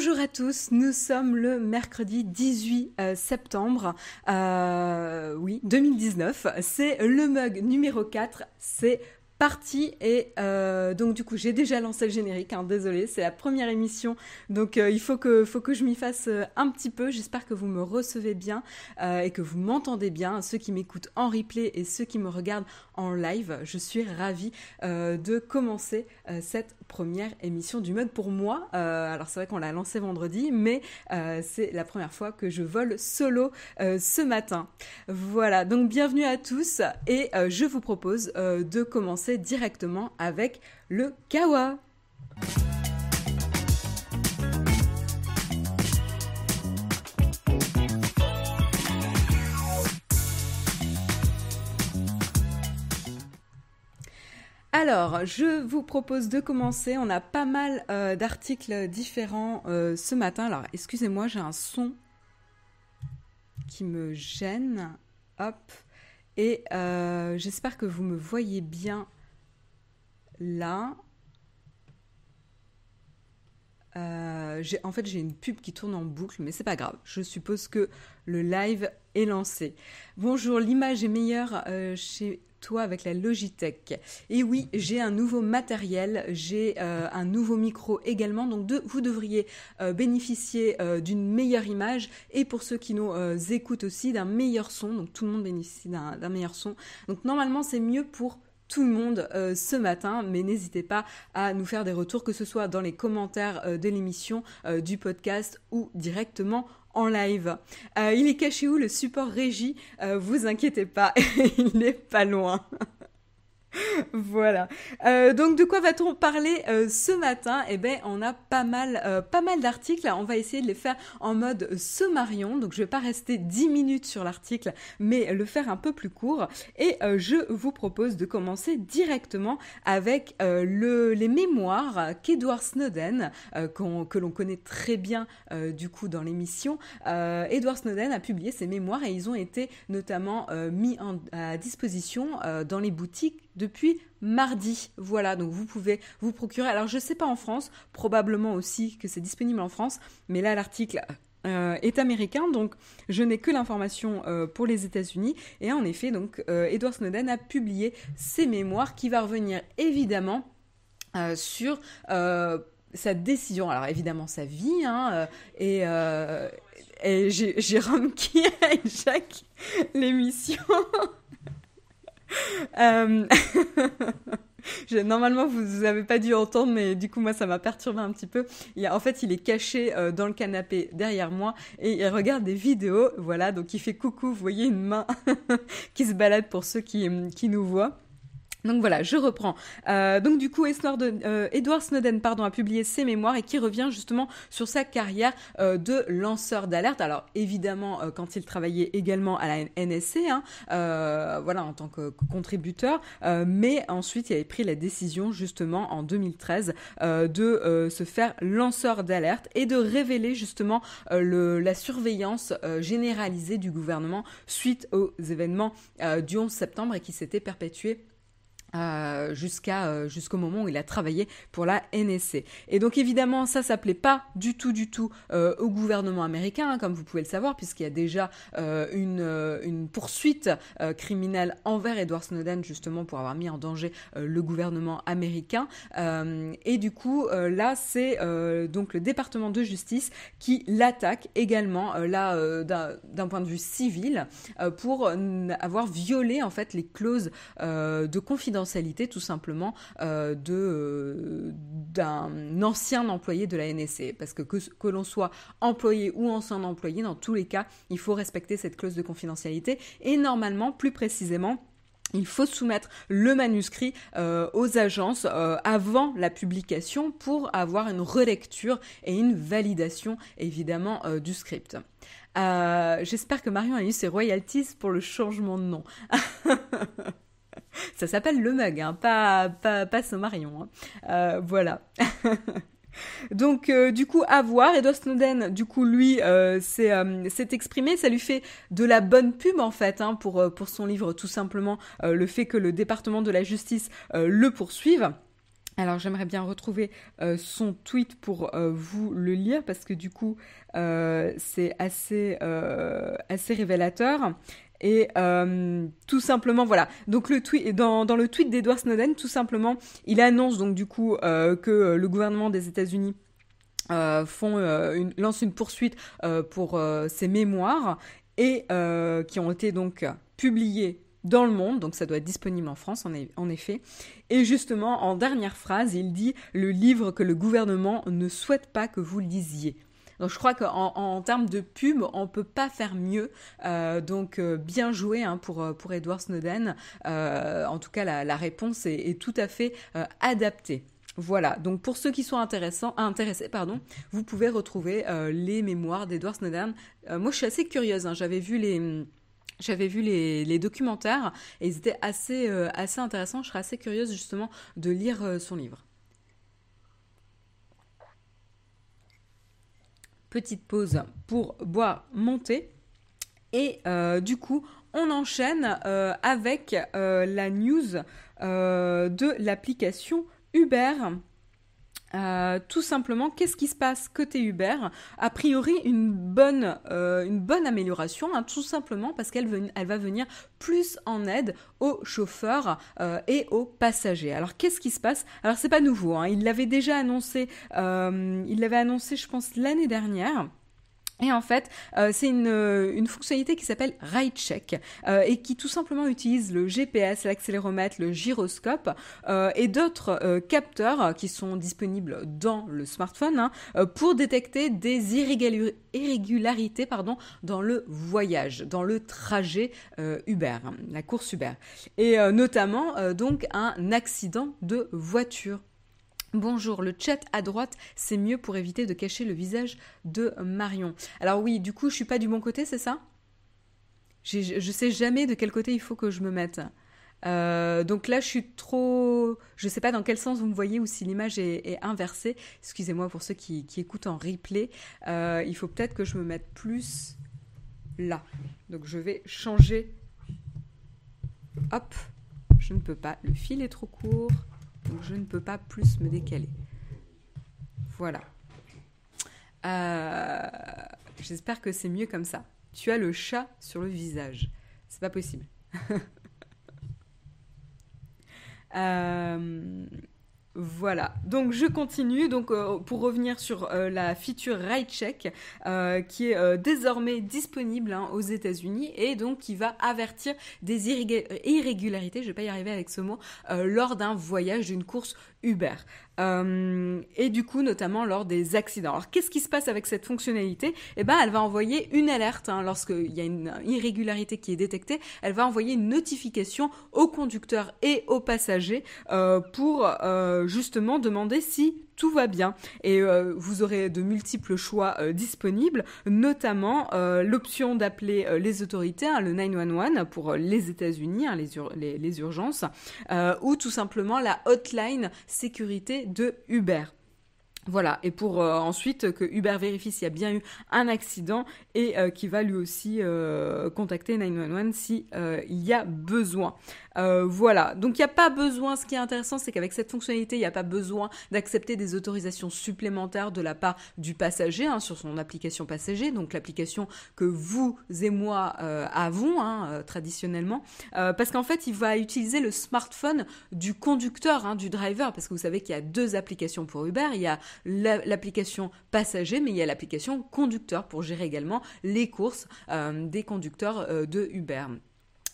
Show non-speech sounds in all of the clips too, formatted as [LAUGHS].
Bonjour à tous, nous sommes le mercredi 18 euh, septembre, euh, oui, 2019. C'est le mug numéro 4, c'est parti et euh, donc du coup j'ai déjà lancé le générique, hein, désolé, c'est la première émission donc il faut que, faut que je m'y fasse un petit peu, j'espère que vous me recevez bien et que vous m'entendez bien, ceux qui m'écoutent en replay et ceux qui me regardent en live, je suis ravie de commencer cette première émission du mug pour moi, alors c'est vrai qu'on l'a lancé vendredi mais c'est la première fois que je vole solo ce matin. Voilà, donc bienvenue à tous et je vous propose de commencer directement avec le kawa. Alors, je vous propose de commencer. On a pas mal euh, d'articles différents euh, ce matin. Alors, excusez-moi, j'ai un son qui me gêne. Hop. Et euh, j'espère que vous me voyez bien là, en fait, j'ai une pub qui tourne en boucle, mais c'est pas grave. Je suppose que le live est lancé. Bonjour, l'image est meilleure chez toi avec la Logitech. Et oui, j'ai un nouveau matériel, j'ai euh, un nouveau micro également, donc vous devriez bénéficier d'une meilleure image et pour ceux qui nous écoutent aussi d'un meilleur son, donc tout le monde bénéficie d'un meilleur son. Donc normalement, c'est mieux pour tout le monde euh, ce matin, mais n'hésitez pas à nous faire des retours, que ce soit dans les commentaires euh, de l'émission, euh, du podcast ou directement en live. il est caché où le support régie? Vous inquiétez pas, [LAUGHS] il n'est pas loin. [LAUGHS] voilà. Euh, donc de quoi va-t-on parler euh, ce matin? Eh bien, on a pas mal, euh, pas mal d'articles. On va essayer de les faire en mode sommarion. Donc je vais pas rester 10 minutes sur l'article, mais le faire un peu plus court. Et je vous propose de commencer directement avec le, les mémoires qu'Edward Snowden, que l'on connaît très bien du coup dans l'émission. Edward Snowden a publié ses mémoires et ils ont été notamment mis à disposition dans les boutiques depuis mardi. Voilà, donc vous pouvez vous procurer. Alors je ne sais pas en France, probablement aussi que c'est disponible en France, mais là l'article euh, est américain, donc je n'ai que l'information euh, pour les États-Unis. Et en effet, donc euh, Edward Snowden a publié ses mémoires qui va revenir évidemment sur sa décision. Alors évidemment sa vie, hein, et, Jérôme qui a l'émission. [LAUGHS] Euh, [LAUGHS] normalement, vous n'avez pas dû entendre, mais du coup, moi, ça m'a perturbé un petit peu. En fait, il est caché euh, dans le canapé derrière moi et il regarde des vidéos. Voilà, donc il fait coucou. Vous voyez une main [LAUGHS] qui se balade pour ceux qui, qui nous voient. Donc voilà, je reprends. Euh, donc du coup, euh, Edward Snowden pardon, a publié ses mémoires et qui revient justement sur sa carrière euh, de lanceur d'alerte. Alors évidemment, quand il travaillait également à la NSC, hein, voilà, en tant que, contributeur, mais ensuite il avait pris la décision justement en 2013 de se faire lanceur d'alerte et de révéler justement la surveillance généralisée du gouvernement suite aux événements du 11 septembre et qui s'était perpétué euh, jusqu'à euh, jusqu'au moment où il a travaillé pour la NSC. Et donc évidemment ça s'appelait pas du tout du tout euh, au gouvernement américain hein, comme vous pouvez le savoir puisqu'il y a déjà une, une poursuite criminelle envers Edward Snowden justement pour avoir mis en danger le gouvernement américain. et du coup là c'est donc le département de justice qui l'attaque également là d'un point de vue civil pour avoir violé en fait les clauses de confidentialité tout simplement euh, de euh, d'un ancien employé de la NSC parce que que, l'on soit employé ou ancien employé dans tous les cas il faut respecter cette clause de confidentialité et normalement plus précisément il faut soumettre le manuscrit euh, aux agences avant la publication pour avoir une relecture et une validation évidemment du script. J'espère que Marion a eu ses royalties pour le changement de nom. [LAUGHS] Ça s'appelle le mug, hein, pas, pas, pas Sommarion. Hein. Euh, voilà. [LAUGHS] Donc euh, du coup à voir, Edward Snowden du coup lui euh, s'est exprimé, ça lui fait de la bonne pub en fait hein, pour, son livre tout simplement le fait que le département de la justice le poursuive. Alors j'aimerais bien retrouver son tweet pour vous le lire parce que du coup c'est assez révélateur. Et tout simplement, voilà. Donc le tweet, dans, le tweet d'Edward Snowden, tout simplement, il annonce donc du coup que le gouvernement des États-Unis euh, euh, une, poursuite euh, pour ces mémoires et qui ont été donc publiées dans le monde, donc ça doit être disponible en France en, en, effet. Et justement, en dernière phrase, il dit le livre que le gouvernement ne souhaite pas que vous lisiez. Donc je crois qu'en en, termes de pub, on peut pas faire mieux. donc bien joué hein, pour pour Edward Snowden. en tout cas, la, réponse est, tout à fait adaptée. Voilà, donc pour ceux qui sont intéressés, pardon, vous pouvez retrouver euh, les mémoires d'Edward Snowden. Euh, moi, je suis assez curieuse, hein. j'avais vu les... J'avais documentaires et ils étaient assez, euh, assez intéressants. Je serais assez curieuse justement de lire son livre. Petite pause pour boire monter. Et du coup, on enchaîne avec la news de l'application Uber. Euh, tout simplement, qu'est-ce qui se passe côté Uber? A priori, une bonne, euh, une bonne amélioration, hein, tout simplement parce qu'elle elle va venir plus en aide aux chauffeurs euh, et aux passagers. Alors, qu'est-ce qui se passe? Alors, c'est pas nouveau. Hein, il l'avait déjà annoncé. il l'avait annoncé, je pense, l'année dernière. Et en fait, euh, c'est une, euh, une, fonctionnalité qui s'appelle Ride Check euh, et qui tout simplement utilise le GPS, l'accéléromètre, le gyroscope et d'autres capteurs qui sont disponibles dans le smartphone hein, pour détecter des irrégularités pardon, dans le voyage, dans le trajet Uber, la course Uber. Et notamment donc un accident de voiture. Bonjour, le chat à droite, c'est mieux pour éviter de cacher le visage de Marion. Alors oui, du coup, je suis pas du bon côté, c'est ça? Je sais jamais de quel côté il faut que je me mette. Euh, donc là, je suis trop. Je sais pas dans quel sens vous me voyez ou si l'image est, inversée. Excusez-moi pour ceux qui, écoutent en replay. Euh, il faut peut-être que je me mette plus là. Donc je vais changer. Hop, je ne peux pas. Le fil est trop court donc je ne peux pas plus me décaler. Voilà. Euh, j'espère que c'est mieux comme ça. Tu as le chat sur le visage. C'est pas possible. [LAUGHS] euh, voilà, donc je continue. Donc euh, pour revenir sur euh, la feature Ride Check, euh, qui est désormais disponible hein, aux États-Unis et donc qui va avertir des irrégularités, je vais pas y arriver avec ce mot, lors d'un voyage d'une course Uber. Euh, et du coup, notamment lors des accidents. Alors, qu'est-ce qui se passe avec cette fonctionnalité? Eh ben, elle va envoyer une alerte hein, lorsqu'il y a une irrégularité qui est détectée. Elle va envoyer une notification aux conducteurs et aux passagers euh, pour euh, justement demander si tout va bien. Et euh, vous aurez de multiples choix euh, disponibles, notamment euh, l'option d'appeler les autorités, hein, le 911 pour les États-Unis, hein, les, urgences, ou tout simplement la hotline sécurité de Uber. Voilà, et pour ensuite que Uber vérifie s'il y a bien eu un accident et qui va lui aussi contacter 911 si il y a besoin. Euh, voilà, donc il n'y a pas besoin, ce qui est intéressant, c'est qu'avec cette fonctionnalité, il n'y a pas besoin d'accepter des autorisations supplémentaires de la part du passager hein, sur son application passager, donc l'application que vous et moi euh, avons hein, euh, traditionnellement, parce qu'en fait, il va utiliser le smartphone du conducteur, hein, du driver, parce que vous savez qu'il y a deux applications pour Uber, il y a l'application passager, mais il y a l'application conducteur pour gérer également les courses des conducteurs de Uber.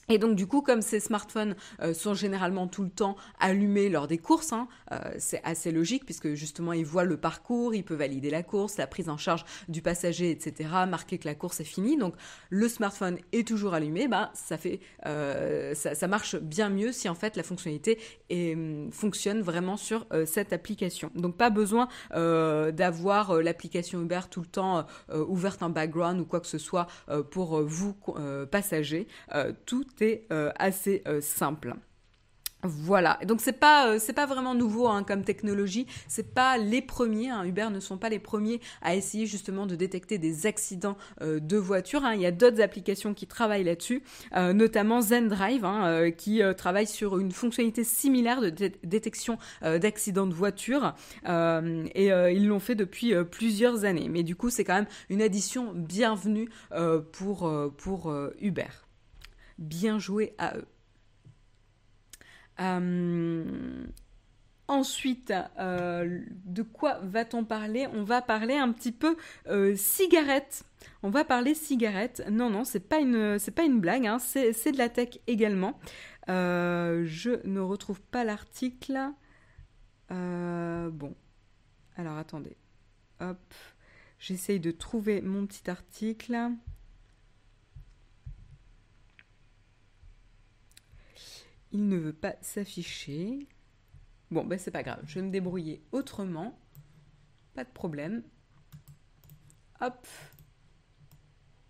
Et donc du coup, comme ces smartphones euh, sont généralement tout le temps allumés lors des courses, hein, euh, c'est assez logique puisque justement ils voient le parcours, ils peuvent valider la course, la prise en charge du passager, etc., marquer que la course est finie. Donc le smartphone est toujours allumé, bah ça fait, euh, ça, marche bien mieux si en fait la fonctionnalité hum, fonctionne vraiment sur cette application. Donc pas besoin d'avoir l'application Uber tout le temps ouverte en background ou quoi que ce soit pour vous passagers. Euh, assez euh, simple. Voilà, donc c'est pas euh, c'est pas vraiment nouveau hein, comme technologie, c'est pas les premiers. Hein. Uber ne sont pas les premiers à essayer justement de détecter des accidents de voiture. Hein. Il y a d'autres applications qui travaillent là-dessus, notamment ZenDrive qui travaille sur une fonctionnalité similaire de détection d'accidents de voiture et ils l'ont fait depuis plusieurs années. Mais du coup c'est quand même une addition bienvenue pour pour Uber. Bien joué à eux. Euh, ensuite, euh, de quoi va-t-on parler? On va parler un petit peu euh, cigarettes. On va parler cigarettes. Non, non, c'est pas une, pas une blague. Hein. C'est, de la tech également. je ne retrouve pas l'article. bon, alors attendez. Hop, j'essaye de trouver mon petit article. Il ne veut pas s'afficher. Bon, ben c'est pas grave, je vais me débrouiller autrement. Pas de problème. Hop.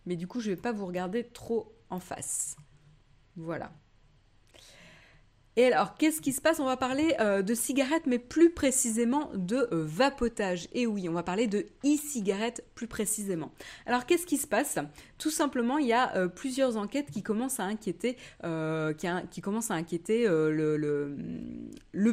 Mais du coup, je vais pas vous regarder trop en face. Voilà. Et alors, qu'est-ce qui se passe? On va parler euh, de cigarettes, mais plus précisément de euh, vapotage. Et oui, on va parler de e-cigarettes plus précisément. Alors, qu'est-ce qui se passe? Tout simplement, il y a euh, plusieurs enquêtes qui commencent à inquiéter, qui, commencent à inquiéter le,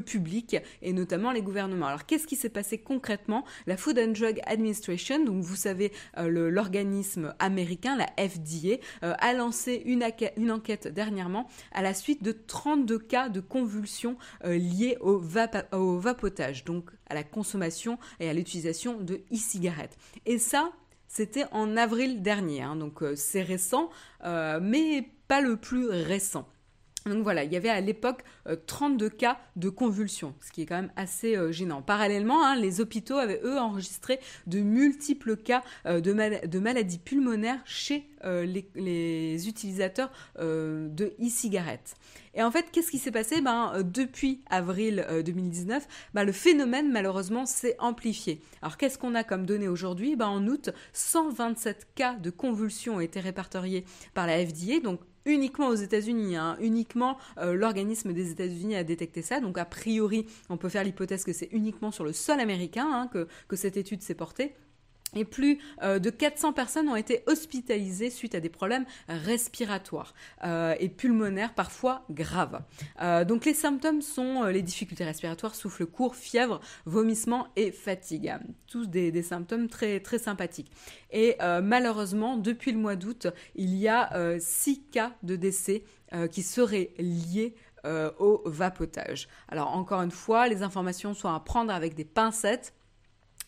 public et notamment les gouvernements. Alors, qu'est-ce qui s'est passé concrètement? La Food and Drug Administration, donc vous savez, l'organisme américain, la FDA, a lancé une, une enquête dernièrement à la suite de 32 cas de convulsions euh, liées au, vapotage, donc à la consommation et à l'utilisation de e-cigarettes. Et ça, c'était en avril dernier, hein, donc euh, c'est récent, euh, mais pas le plus récent. Donc voilà, il y avait à l'époque 32 cas de convulsions, ce qui est quand même assez gênant. Parallèlement, hein, les hôpitaux avaient eux enregistré de multiples cas de, maladies pulmonaires chez les, utilisateurs de e-cigarettes. Et en fait, qu'est-ce qui s'est passé? Ben, euh, Depuis avril 2019, euh, ben, le phénomène, malheureusement, s'est amplifié. Alors, qu'est-ce qu'on a comme données aujourd'hui? Ben, En août, 127 cas de convulsions ont été répertoriés par la FDA, uniquement aux États-Unis, hein. uniquement euh, l'organisme des États-Unis a détecté ça. Donc a priori, on peut faire l'hypothèse que c'est uniquement sur le sol américain hein, que, que cette étude s'est portée et plus euh, de 400 personnes ont été hospitalisées suite à des problèmes respiratoires euh, et pulmonaires parfois graves. Euh, donc les symptômes sont les difficultés respiratoires, souffle court, fièvre, vomissement et fatigue. Tous des, symptômes très, très sympathiques. Et malheureusement, depuis le mois d'août, il y a 6 cas de décès qui seraient liés au vapotage. Alors encore une fois, les informations sont à prendre avec des pincettes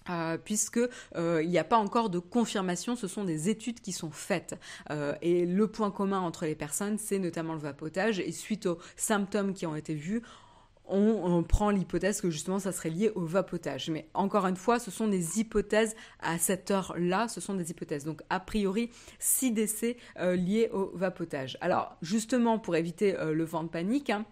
euh, puisque euh, il n'y a pas encore de confirmation, ce sont des études qui sont faites. Euh, et le point commun entre les personnes, c'est notamment le vapotage. Et suite aux symptômes qui ont été vus, on, prend l'hypothèse que justement ça serait lié au vapotage. Mais encore une fois, ce sont des hypothèses à cette heure-là, ce sont des hypothèses. Donc a priori, 6 décès liés au vapotage. Alors justement, pour éviter le vent de panique, hein,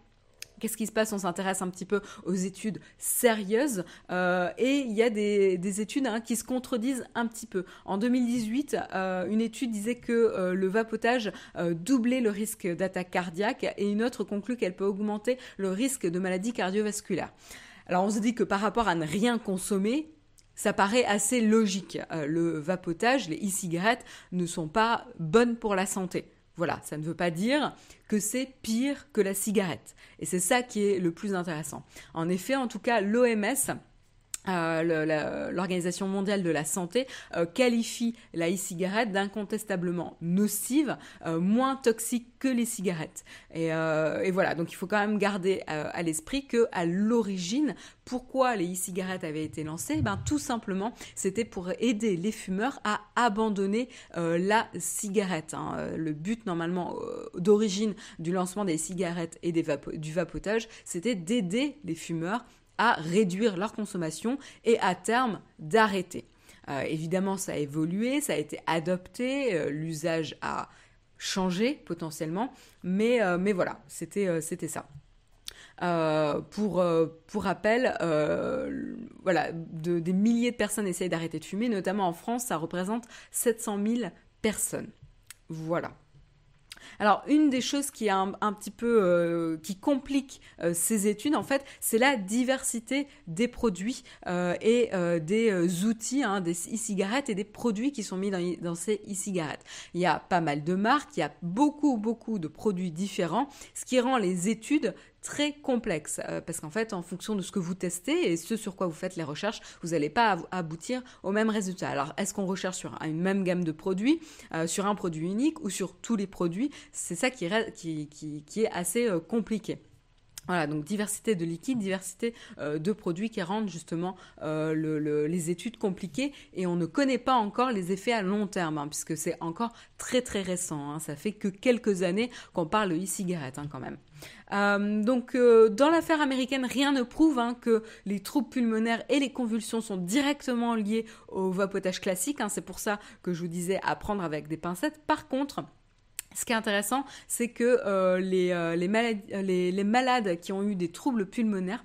Qu'est-ce qui se passe On s'intéresse un petit peu aux études sérieuses euh, et il y a des, études hein, qui se contredisent un petit peu. En 2018, euh, une étude disait que euh, le vapotage doublait le risque d'attaque cardiaque et une autre conclut qu'elle peut augmenter le risque de maladie cardiovasculaire. Alors on se dit que par rapport à ne rien consommer, ça paraît assez logique. le vapotage, les e-cigarettes ne sont pas bonnes pour la santé. Voilà, ça ne veut pas dire que c'est pire que la cigarette. Et c'est ça qui est le plus intéressant. En effet, en tout cas, l'OMS euh, l'Organisation mondiale de la santé euh, qualifie la e-cigarette d'incontestablement nocive, euh, moins toxique que les cigarettes. Et, voilà, donc il faut quand même garder à l'esprit que à l'origine, pourquoi les e-cigarettes avaient été lancées Ben tout simplement, c'était pour aider les fumeurs à abandonner la cigarette. Hein. Le but normalement d'origine du lancement des cigarettes et du vapotage, c'était d'aider les fumeurs à réduire leur consommation et à terme d'arrêter. Euh, évidemment, ça a évolué, ça a été adopté, euh, l'usage a changé potentiellement, mais, euh, voilà, c'était ça. pour, pour rappel, voilà, des milliers de personnes essayent d'arrêter de fumer, notamment en France, ça représente 700 000 personnes. Voilà. Alors, une des choses qui est un, petit peu euh, qui complique euh, ces études, en fait, c'est la diversité des produits euh, et des outils, hein, des e-cigarettes et des produits qui sont mis dans, dans ces e-cigarettes. Il y a pas mal de marques, il y a beaucoup, beaucoup de produits différents, ce qui rend les études très complexe euh, parce qu'en fait en fonction de ce que vous testez et ce sur quoi vous faites les recherches vous n'allez pas aboutir au même résultat. Alors est-ce qu'on recherche sur une même gamme de produits euh, sur un produit unique ou sur tous les produits? C'est ça qui, est assez euh, compliqué voilà, donc diversité de liquides, diversité de produits qui rendent justement les études compliquées et on ne connaît pas encore les effets à long terme hein, puisque c'est encore très très récent. Hein, ça fait que quelques années qu'on parle de e-cigarette hein, quand même. Euh, donc, euh, dans l'affaire américaine, rien ne prouve que les troubles pulmonaires et les convulsions sont directement liés au vapotage classique. C'est pour ça que je vous disais à prendre avec des pincettes. Par contre, ce qui est intéressant, c'est que euh, les, les, les, malades qui ont eu des troubles pulmonaires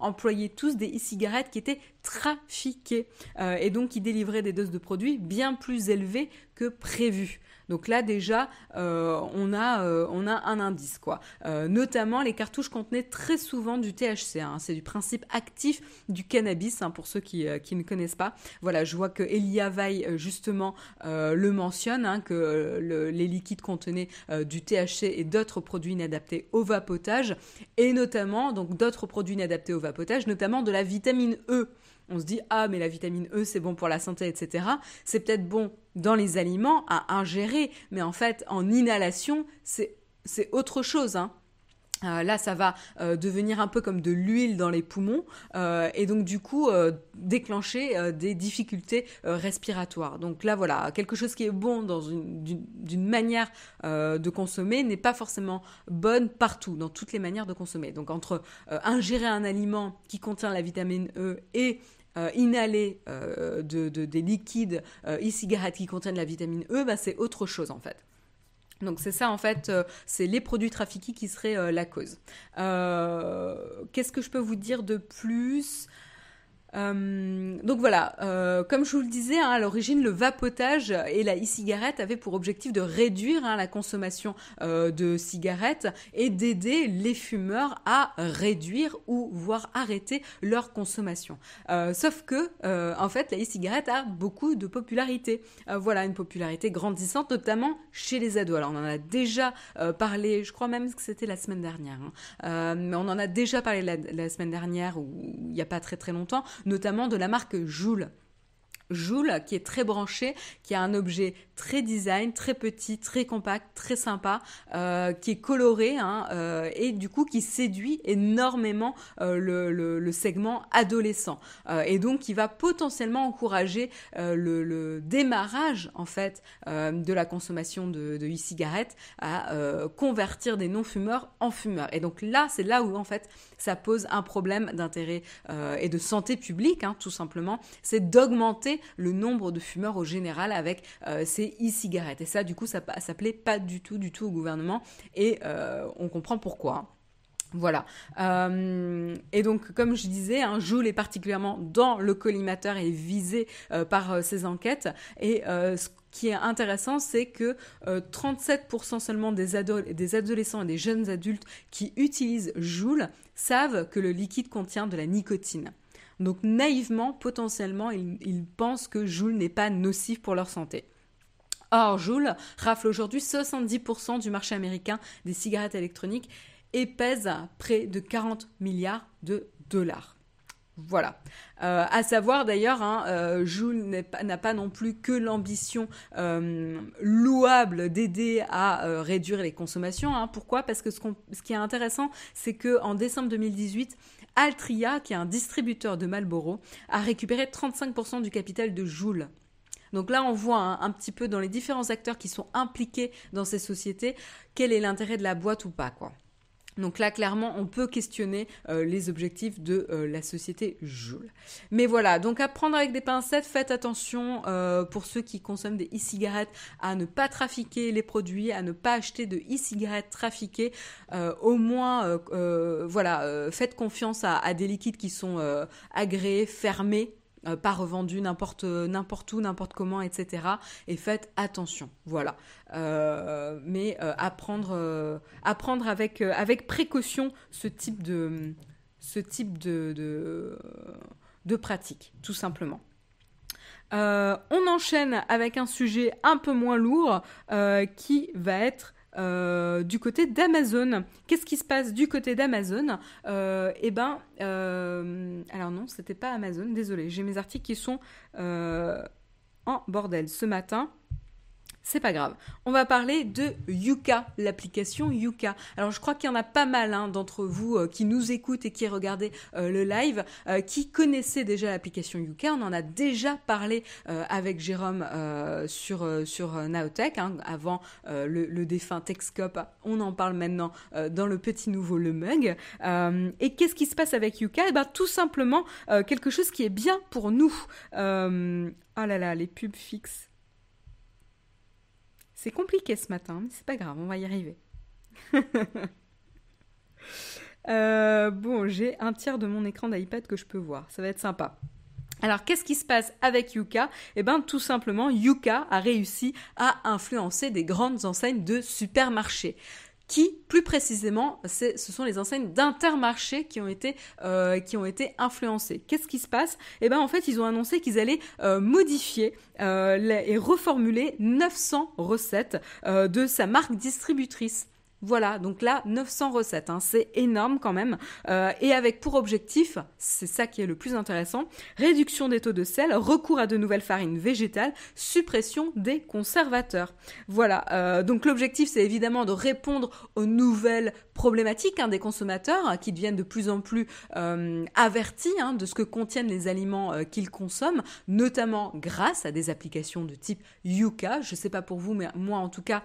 employaient tous des e-cigarettes qui étaient trafiquées et donc qui délivraient des doses de produits bien plus élevées que prévues. Donc là déjà, euh, on, a, euh, on a un indice quoi. Euh, notamment, les cartouches contenaient très souvent du THC. Hein. C'est du principe actif du cannabis hein, pour ceux qui, ne connaissent pas. Voilà, je vois que Elia Veil justement le mentionne hein, que les liquides contenaient du THC et d'autres produits inadaptés au vapotage et notamment donc d'autres produits inadaptés au vapotage, notamment de la vitamine E on se dit ah mais la vitamine E c'est bon pour la santé etc. C'est peut-être bon dans les aliments à ingérer, mais en fait en inhalation c'est autre chose. Hein. Euh, là, ça va euh, devenir un peu comme de l'huile dans les poumons euh, et donc du coup déclencher des difficultés respiratoires. Donc là, voilà, quelque chose qui est bon d'une manière de consommer n'est pas forcément bonne partout, dans toutes les manières de consommer. Donc entre ingérer un aliment qui contient la vitamine E et inhaler de, des liquides e-cigarettes qui contiennent la vitamine E, bah, c'est autre chose en fait. Donc c'est ça en fait, euh, c'est les produits trafiqués qui seraient euh, la cause. Euh, qu'est-ce que je peux vous dire de plus? Euh, donc voilà, euh, comme je vous le disais, hein, à l'origine, le vapotage et la e-cigarette avaient pour objectif de réduire hein, la consommation euh, de cigarettes et d'aider les fumeurs à réduire ou voire arrêter leur consommation. sauf que, en fait, la e-cigarette a beaucoup de popularité. voilà, une popularité grandissante, notamment chez les ados. Alors on en a déjà parlé, je crois même que c'était la semaine dernière, hein. mais on en a déjà parlé la, la semaine dernière ou il n'y a pas très très longtemps notamment de la marque Joule. Joule, qui est très branché, qui a un objet très design, très petit, très compact, très sympa, euh, qui est coloré hein, euh, et du coup qui séduit énormément euh, le, segment adolescent et donc qui va potentiellement encourager le, démarrage en fait de la consommation de, e-cigarettes à convertir des non-fumeurs en fumeurs. Et donc là, c'est là où en fait ça pose un problème d'intérêt et de santé publique, hein, tout simplement, c'est d'augmenter le nombre de fumeurs au général avec euh, ces e-cigarettes. Et ça, du coup, ça, ça plaît pas du tout, du tout au gouvernement. Et euh, on comprend pourquoi. Voilà. Euh, et donc, comme je disais, un Joule est particulièrement dans le collimateur et visé par ces enquêtes. Et ce qui est intéressant, c'est que 37% seulement des, des, adolescents et des jeunes adultes qui utilisent Joule savent que le liquide contient de la nicotine. Donc naïvement, potentiellement, ils, pensent que Joule n'est pas nocif pour leur santé. Or, Joule rafle aujourd'hui 70% du marché américain des cigarettes électroniques et pèse près de 40 milliards de dollars. Voilà. Euh, à savoir d'ailleurs, hein, euh, Joule n'a pas non plus que l'ambition euh, louable d'aider à réduire les consommations. Hein. Pourquoi? Parce que ce, ce, qui est intéressant, c'est que en décembre 2018, Altria, qui est un distributeur de Marlboro, a récupéré 35% du capital de Joule. Donc là, on voit un, petit peu dans les différents acteurs qui sont impliqués dans ces sociétés, quel est l'intérêt de la boîte ou pas, quoi. Donc là, clairement, on peut questionner euh, les objectifs de euh, la société Joule. Mais voilà, donc à prendre avec des pincettes, faites attention euh, pour ceux qui consomment des e-cigarettes à ne pas trafiquer les produits, à ne pas acheter de e-cigarettes trafiquées. au moins, voilà, faites confiance à, à, des liquides qui sont agréés, fermés pas revendus n'importe n'importe où, n'importe comment, etc. Et faites attention, voilà. mais apprendre, apprendre avec, avec précaution ce type de, pratique, tout simplement. Euh, on enchaîne avec un sujet un peu moins lourd euh, qui va être euh, du côté d'Amazon. Qu'est-ce qui se passe du côté d'Amazon Eh ben, alors non, c'était pas Amazon. Désolé, j'ai mes articles qui sont en bordel ce matin c'est pas grave. On va parler de Yuka, l'application Yuka. Alors je crois qu'il y en a pas mal hein, d'entre vous euh, qui nous écoutent et qui regardent euh, le live, euh, qui connaissaient déjà l'application Yuka. On en a déjà parlé avec Jérôme sur, sur Naotech, hein, avant le, défunt Techscope. On en parle maintenant dans le petit nouveau Le Mug. et qu'est-ce qui se passe avec Yuka? Eh bien tout simplement quelque chose qui est bien pour nous. oh là là, les pubs fixes. C'est compliqué ce matin, mais c'est pas grave, on va y arriver. [LAUGHS] Euh, bon, j'ai un tiers de mon écran d'iPad que je peux voir, ça va être sympa. Alors, qu'est-ce qui se passe avec Yuka? Eh bien, tout simplement, Yuka a réussi à influencer des grandes enseignes de supermarchés qui, plus précisément, ce sont les enseignes d'Intermarché qui ont été euh, influencées. Qu'est-ce qui se passe? Eh ben en fait, ils ont annoncé qu'ils allaient euh, modifier euh, et reformuler 900 recettes de sa marque distributrice. Voilà, donc là, 900 recettes, hein, c'est énorme quand même. Euh, et avec pour objectif, c'est ça qui est le plus intéressant, réduction des taux de sel, recours à de nouvelles farines végétales, suppression des conservateurs. Voilà, euh, donc l'objectif c'est évidemment de répondre aux nouvelles problématiques hein, des consommateurs hein, qui deviennent de plus en plus euh, avertis hein, de ce que contiennent les aliments qu'ils consomment, notamment grâce à des applications de type Yuka. Je sais pas pour vous, mais moi en tout cas,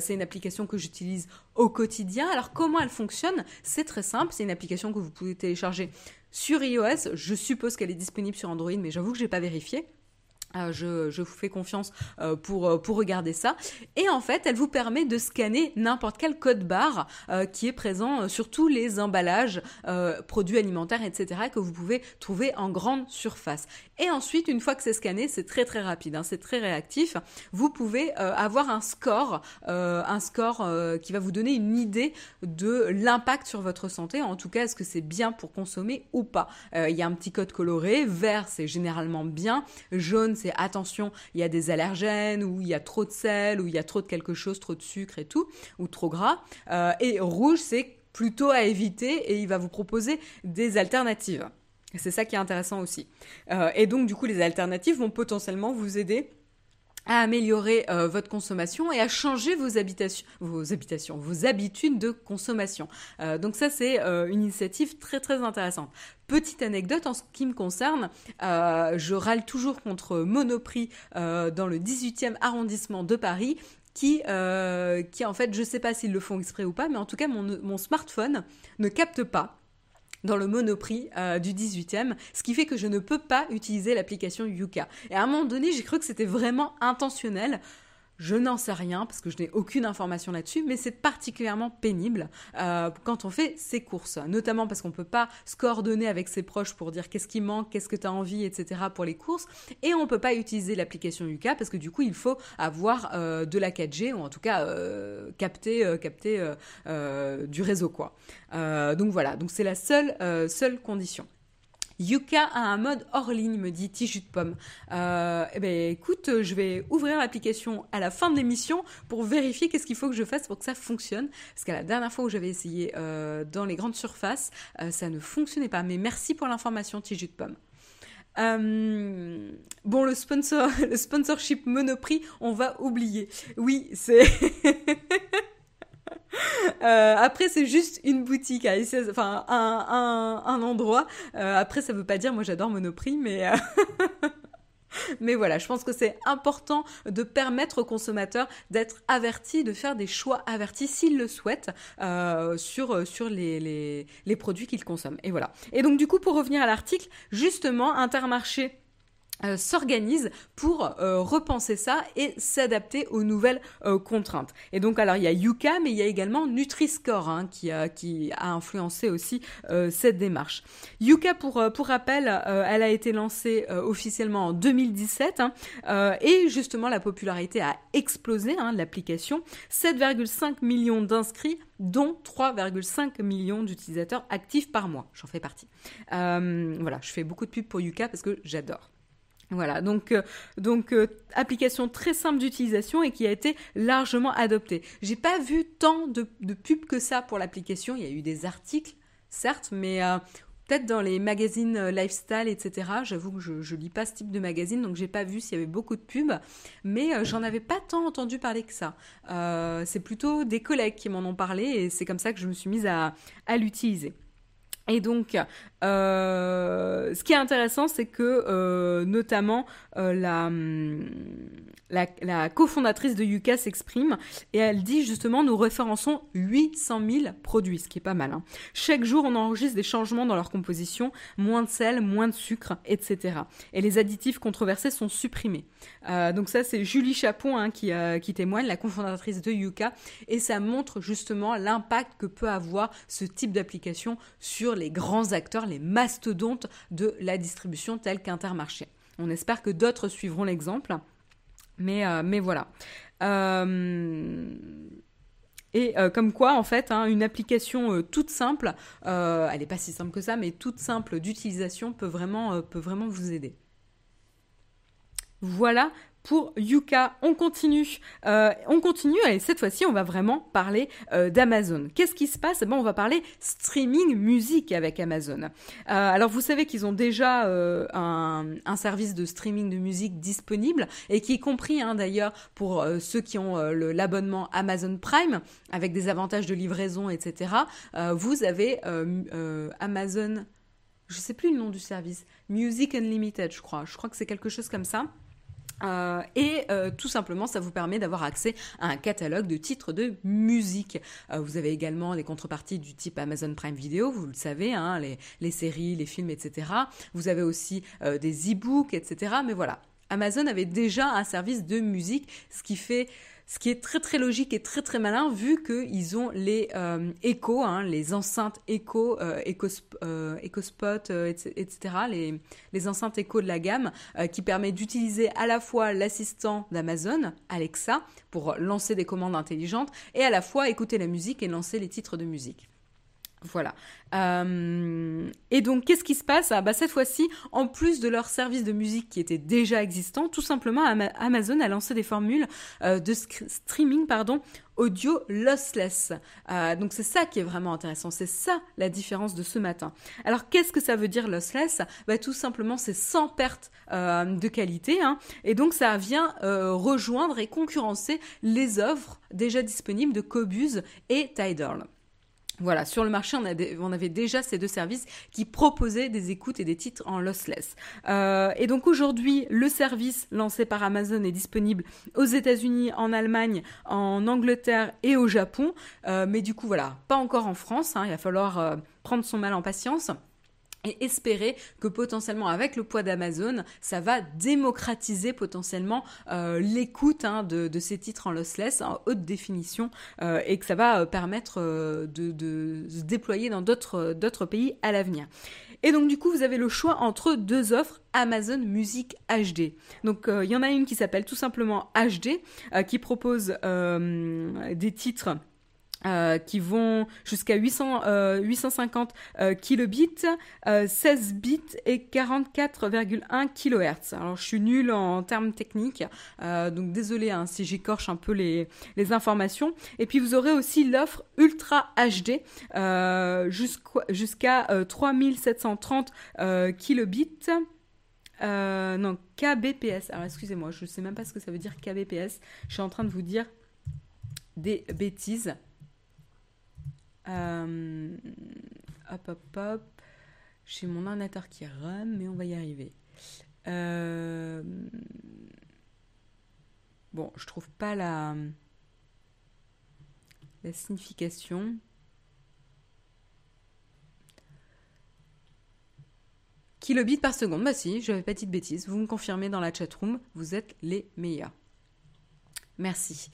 c'est une application que j'utilise au quotidien. Alors comment elle fonctionne? C'est très simple, c'est une application que vous pouvez télécharger sur iOS. Je suppose qu'elle est disponible sur Android, mais j'avoue que je n'ai pas vérifié. Euh, je, vous fais confiance euh, pour, euh, pour regarder ça. Et en fait, elle vous permet de scanner n'importe quel code barre qui est présent sur tous les emballages, produits alimentaires, etc., que vous pouvez trouver en grande surface. Et ensuite, une fois que c'est scanné, c'est très très rapide, hein, c'est très réactif. Vous pouvez avoir un score, un score qui va vous donner une idée de l'impact sur votre santé. En tout cas, est-ce que c'est bien pour consommer ou pas Il y a un petit code coloré. Vert, c'est généralement bien. Jaune, c'est attention, il y a des allergènes, ou il y a trop de sel, ou il y a trop de quelque chose, trop de sucre et tout, ou trop gras. Euh, et rouge, c'est plutôt à éviter et il va vous proposer des alternatives. C'est ça qui est intéressant aussi. Euh, et donc, du coup, les alternatives vont potentiellement vous aider à améliorer euh, votre consommation et à changer vos habitations, vos habitudes de consommation. Euh, donc ça c'est euh, une initiative très très intéressante. Petite anecdote en ce qui me concerne, je râle toujours contre Monoprix dans le 18e arrondissement de Paris qui, en fait, je sais pas s'ils le font exprès ou pas, mais en tout cas, mon smartphone ne capte pas dans le Monoprix euh, du 18e, ce qui fait que je ne peux pas utiliser l'application Yuka. Et à un moment donné, j'ai cru que c'était vraiment intentionnel. Je n'en sais rien parce que je n'ai aucune information là-dessus, mais c'est particulièrement pénible euh, quand on fait ses courses, notamment parce qu'on ne peut pas se coordonner avec ses proches pour dire qu'est-ce qui manque, qu'est-ce que tu as envie, etc. pour les courses, et on ne peut pas utiliser l'application Yuka parce que du coup il faut avoir euh, de la 4G ou en tout cas euh, capter, du réseau quoi. donc voilà, c'est la seule condition. Yuka a un mode hors ligne, me dit Tijut de Pomme. Euh, eh ben, écoute, je vais ouvrir l'application à la fin de l'émission pour vérifier qu'est-ce qu'il faut que je fasse pour que ça fonctionne. Parce qu'à la dernière fois où j'avais essayé euh, dans les grandes surfaces, euh, ça ne fonctionnait pas. Mais merci pour l'information, Tijut de Pomme. bon, le sponsor, [LAUGHS] le sponsorship Monoprix, on va oublier. Oui, c'est. [LAUGHS] Euh, après, c'est juste une boutique à enfin un, un, endroit. Euh, après, ça veut pas dire, moi j'adore Monoprix, mais. Euh, [LAUGHS] mais voilà, je pense que c'est important de permettre aux consommateurs d'être avertis, de faire des choix avertis s'ils le souhaitent sur, sur les, les, les produits qu'ils consomment. Et voilà. Et donc du coup, pour revenir à l'article, justement, Intermarché euh, s'organise pour euh, repenser ça et s'adapter aux nouvelles euh, contraintes. Et donc alors il y a Yuka mais il y a également Nutri-Score hein, qui, a, influencé aussi cette démarche. Yuka pour, pour rappel, elle a été lancée officiellement en 2017 hein, et justement la popularité a explosé hein, l'application. 7,5 millions d'inscrits dont 3,5 millions d'utilisateurs actifs par mois. J'en fais partie. voilà, je fais beaucoup de pubs pour Yuka parce que j'adore. Voilà, donc, euh, euh, application très simple d'utilisation et qui a été largement adoptée. J'ai pas vu tant de, pubs que ça pour l'application. Il y a eu des articles, certes, mais euh, peut-être dans les magazines lifestyle, etc. J'avoue que je, je lis pas ce type de magazine, donc j'ai pas vu s'il y avait beaucoup de pubs, mais j'en avais pas tant entendu parler que ça. c'est plutôt des collègues qui m'en ont parlé et c'est comme ça que je me suis mise à, à l'utiliser. Et donc, euh, ce qui est intéressant, c'est que euh, notamment euh, hum, la, la, cofondatrice de Yuka s'exprime et elle dit justement nous référençons 800 000 produits, ce qui est pas mal. Hein. Chaque jour, on enregistre des changements dans leur composition, moins de sel, moins de sucre, etc. Et les additifs controversés sont supprimés. donc ça, c'est Julie Chapon hein, qui, qui témoigne, la cofondatrice de Yuka, et ça montre justement l'impact que peut avoir ce type d'application sur les grands acteurs, les mastodontes de la distribution tels qu'Intermarché. On espère que d'autres suivront l'exemple. Mais, euh, voilà. Euh, et euh, comme quoi, en fait, hein, une application toute simple, elle n'est pas si simple que ça, mais toute simple d'utilisation peut vraiment, peut vraiment vous aider. Voilà pour Yuka. On continue. Euh, on continue et cette fois-ci, on va vraiment parler euh, d'Amazon. Qu'est-ce qui se passe? Eh ben, On va parler streaming musique avec Amazon. Euh, alors, vous savez qu'ils ont déjà un, service de streaming de musique disponible et qui est compris hein, d'ailleurs pour ceux qui ont l'abonnement Amazon Prime avec des avantages de livraison, etc. vous avez Amazon, je sais plus le nom du service, Music Unlimited, je crois. Je crois que c'est quelque chose comme ça. Euh, et euh, tout simplement, ça vous permet d'avoir accès à un catalogue de titres de musique. Euh, vous avez également des contreparties du type Amazon Prime Video, vous le savez, hein, les, les, séries, les films, etc. Vous avez aussi des e-books, etc. Mais voilà, Amazon avait déjà un service de musique, ce qui fait ce qui est très très logique et très très malin vu qu'ils ont les euh, échos, hein, les enceintes échos, euh, euh, EcoSpot, etc., les, les enceintes échos de la gamme, qui permet d'utiliser à la fois l'assistant d'Amazon, Alexa, pour lancer des commandes intelligentes, et à la fois écouter la musique et lancer les titres de musique. Voilà. Euh, et donc, qu'est-ce qui se passe ah, bah, Cette fois-ci, en plus de leur service de musique qui était déjà existant, tout simplement, Amazon a lancé des formules euh, de streaming pardon, audio lossless. Euh, donc, c'est ça qui est vraiment intéressant. C'est ça la différence de ce matin. Alors, qu'est-ce que ça veut dire lossless? Bah, Tout simplement, c'est sans perte de qualité. Hein, et donc, ça vient rejoindre et concurrencer les offres déjà disponibles de Cobuz et Tidal. Voilà, sur le marché, on, avait déjà ces deux services qui proposaient des écoutes et des titres en lossless. Euh, et donc aujourd'hui, le service lancé par Amazon est disponible aux États-Unis, en Allemagne, en Angleterre et au Japon. Euh, mais du coup, voilà, pas encore en France. Hein, il va falloir euh, prendre son mal en patience et espérer que potentiellement avec le poids d'Amazon, ça va démocratiser potentiellement euh, l'écoute hein, de, ces titres en lossless, en haute définition, euh, et que ça va euh, permettre de, se déployer dans d'autres pays à l'avenir. Et donc du coup, vous avez le choix entre deux offres Amazon Music HD. Donc il y en a une qui s'appelle tout simplement HD, qui propose des titres euh, qui vont jusqu'à 800, euh, 850 euh, kilobits, 16 bits et 44,1 kHz. Alors je suis nulle en termes techniques, donc désolé hein, si j'écorche un peu les, les, informations. Et puis vous aurez aussi l'offre Ultra HD jusqu'à 3730 kilobits. non, kbps. Alors excusez-moi, je ne sais même pas ce que ça veut dire kbps. Je suis en train de vous dire des bêtises. Euh, hop, hop, hop. J'ai mon ordinateur qui rame, mais on va y arriver. Euh, bon, je trouve pas la, la signification. kilobits par seconde? Bah si, je n'avais pas dit de bêtises. Vous me confirmez dans la chatroom, vous êtes les meilleurs. Merci.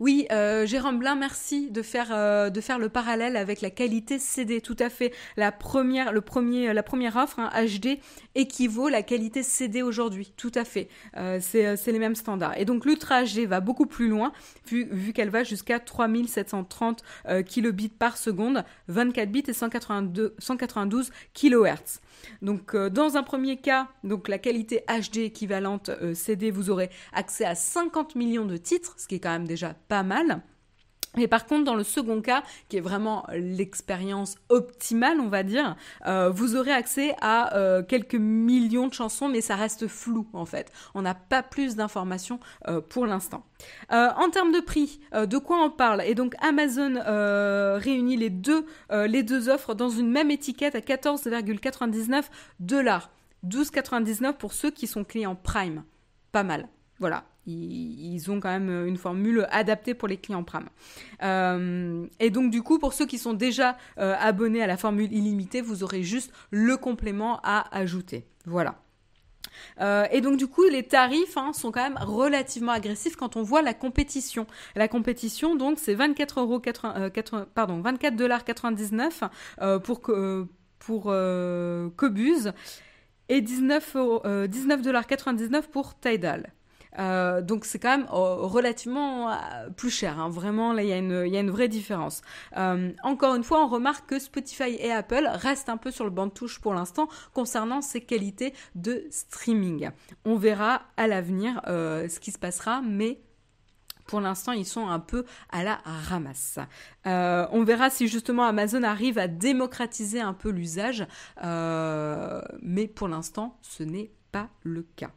Oui, euh, Jérôme Blin, merci de faire euh, de faire le parallèle avec la qualité CD. Tout à fait. La première, le premier, la première offre HD hein, équivaut la qualité CD aujourd'hui. Tout à fait. Euh, c'est les mêmes standards. Et donc l'Ultra HD va beaucoup plus loin vu, vu qu'elle va jusqu'à 3730 kilobits par seconde, 24 bits et 182, 192 kHz. Donc dans un premier cas, donc la qualité HD équivalente CD, vous aurez accès à 50 millions de titres ce qui est quand même déjà pas mal. Et par contre, dans le second cas, qui est vraiment l'expérience optimale, on va dire, euh, vous aurez accès à euh, quelques millions de chansons, mais ça reste flou en fait. On n'a pas plus d'informations euh, pour l'instant. en termes de prix, de quoi on parle? Et donc Amazon réunit les deux, les deux offres dans une même étiquette à 14,99 dollars. 12,99 pour ceux qui sont clients Prime. Pas mal. Voilà, ils, ont quand même une formule adaptée pour les clients Prime. Euh, et donc du coup, pour ceux qui sont déjà euh, abonnés à la formule illimitée, vous aurez juste le complément à ajouter. Voilà. Euh, et donc du coup, les tarifs hein, sont quand même relativement agressifs quand on voit la compétition. La compétition, donc, c'est 24 euros pardon, 24 dollars 99 pour pour Cobuz et 19 dollars 99 pour Tidal. Euh, donc c'est quand même euh, relativement euh, plus cher. Hein. Vraiment, là, il y, a une, vraie différence. encore une fois, on remarque que Spotify et Apple restent un peu sur le banc de touche pour l'instant concernant ces qualités de streaming. On verra à l'avenir ce qui se passera, mais pour l'instant, ils sont un peu à la ramasse. on verra si justement Amazon arrive à démocratiser un peu l'usage, mais pour l'instant, ce n'est pas le cas.